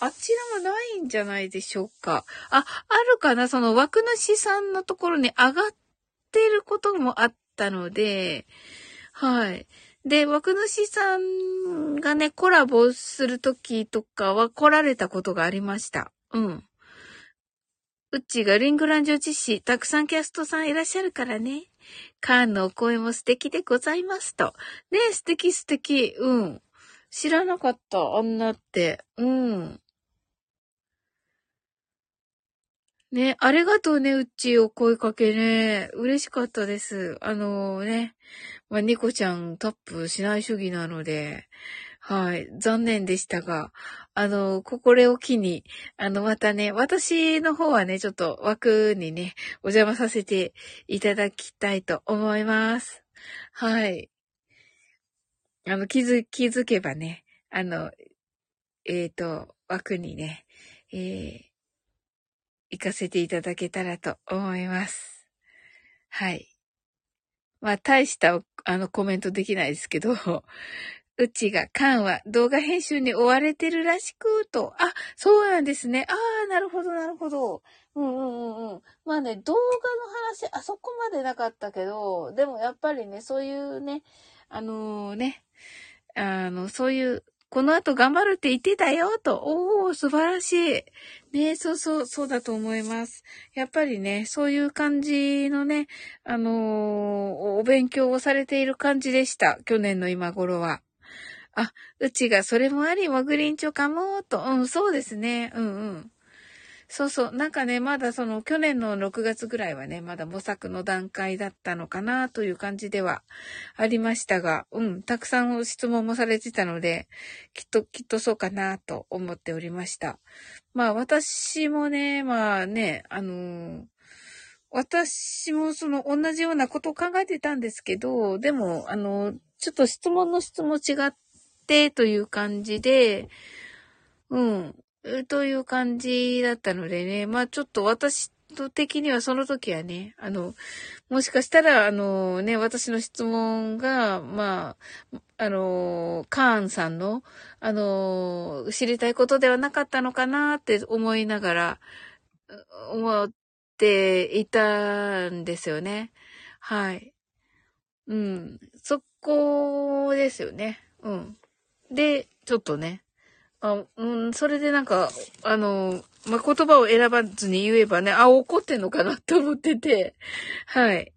ら、あちらはないんじゃないでしょうか。あ、あるかな？その枠主さんのところに上がってることもあったので、はい。で、枠主さんがね、コラボするときとかは来られたことがありました。うん。うっちがリングランジョ実施、たくさんキャストさんいらっしゃるからね。カーンのお声も素敵でございますと。ね素敵素敵。うん。知らなかった。あんなって。うん。ね、ありがとうね、うっちーお声かけね。嬉しかったです。あのー、ね。まあ、ニコちゃんタップしない主義なので、はい。残念でしたが、あの、これを機に、あの、またね、私の方はね、ちょっと枠にね、お邪魔させていただきたいと思います。はい。あの、気づ、気づけばね、あの、えっ、ー、と、枠にね、えー、行かせていただけたらと思います。はい。まあ、大した、あの、コメントできないですけど、うちが、カンは動画編集に追われてるらしく、と。あ、そうなんですね。ああ、なるほど、なるほど。うんうんうんうん。まあね、動画の話、あそこまでなかったけど、でもやっぱりね、そういうね、あのー、ね、あの、そういうこの後頑張るって言ってたよ、と。おー、素晴らしい。ねそうそう、そうだと思います。やっぱりね、そういう感じのね、あのー、お勉強をされている感じでした。去年の今頃は。あ、うちがそれもあり、もぐりんちょかも、と。うん、そうですね。うんうん。そうそう。なんかね、まだその去年の6月ぐらいはね、まだ模索の段階だったのかなという感じではありましたが、うん、たくさん質問もされてたので、きっと、きっとそうかなと思っておりました。まあ私もね、まあね、あのー、私もその同じようなことを考えてたんですけど、でも、あの、ちょっと質問の質問違ってという感じで、うん。という感じだったのでね、まあちょっと私的にはその時はね、あの、もしかしたら、あのね、私の質問が、まあ、あの、カーンさんの、あの、知りたいことではなかったのかなって思いながら、思っていたんですよね。はい。うん。そこですよね。うん。で、ちょっとね、あ、うん、それでなんか、あの、まあ、言葉を選ばずに言えばね、あ、怒ってんのかなって思ってて、はい。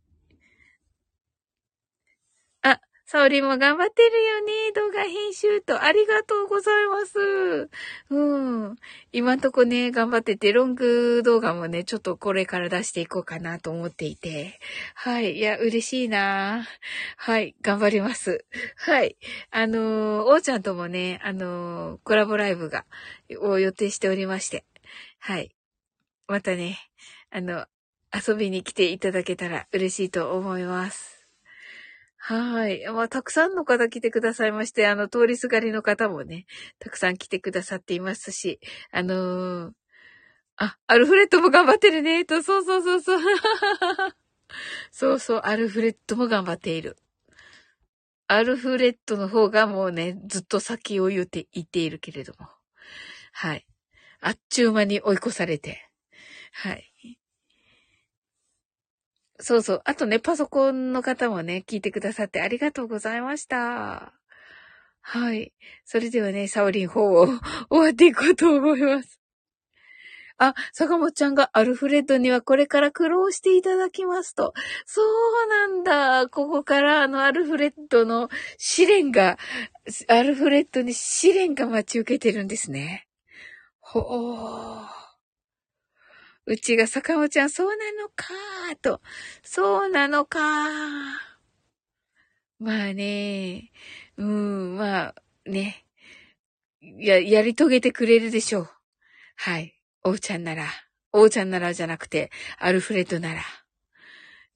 サオリも頑張ってるよね。動画編集と。ありがとうございます。うん。今んとこね、頑張ってて、ロング動画もね、ちょっとこれから出していこうかなと思っていて。はい。いや、嬉しいなはい。頑張ります。はい。あのー、おーちゃんともね、あのー、コラボライブが、を予定しておりまして。はい。またね、あの、遊びに来ていただけたら嬉しいと思います。はい。まあ、たくさんの方来てくださいまして、あの、通りすがりの方もね、たくさん来てくださっていますし、あのー、あ、アルフレッドも頑張ってるね、と、そうそうそうそう。そうそう、アルフレッドも頑張っている。アルフレッドの方がもうね、ずっと先を言って、言っているけれども。はい。あっちゅう間に追い越されて。はい。そうそう。あとね、パソコンの方もね、聞いてくださってありがとうございました。はい。それではね、サオリン4を終わっていこうと思います。あ、坂本ちゃんがアルフレッドにはこれから苦労していただきますと。そうなんだ。ここからあのアルフレッドの試練が、アルフレッドに試練が待ち受けてるんですね。ほー。うちが坂本ちゃん、そうなのかーと。そうなのかー。まあね、うん、まあ、ね。や、やり遂げてくれるでしょう。はい。おうちゃんなら。おうちゃんならじゃなくて、アルフレッドなら。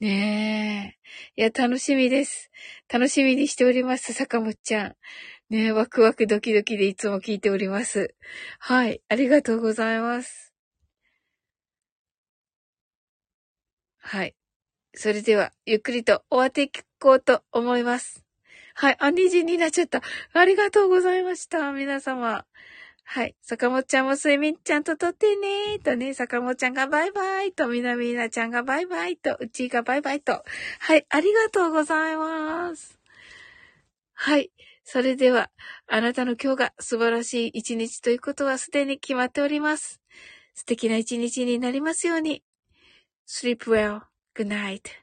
ねえ。いや、楽しみです。楽しみにしております、坂本ちゃん。ねえ、ワクワクドキドキでいつも聞いております。はい。ありがとうございます。はい。それでは、ゆっくりと終わっていこうと思います。はい。あ、2時になっちゃった。ありがとうございました。皆様。はい。坂本ちゃんも睡眠ちゃんと撮ってねーとね、坂本ちゃんがバイバイと、みなみなちゃんがバイバイと、うちがバイバイと。はい。ありがとうございます。はい。それでは、あなたの今日が素晴らしい一日ということはすでに決まっております。素敵な一日になりますように。Sleep well. Good night.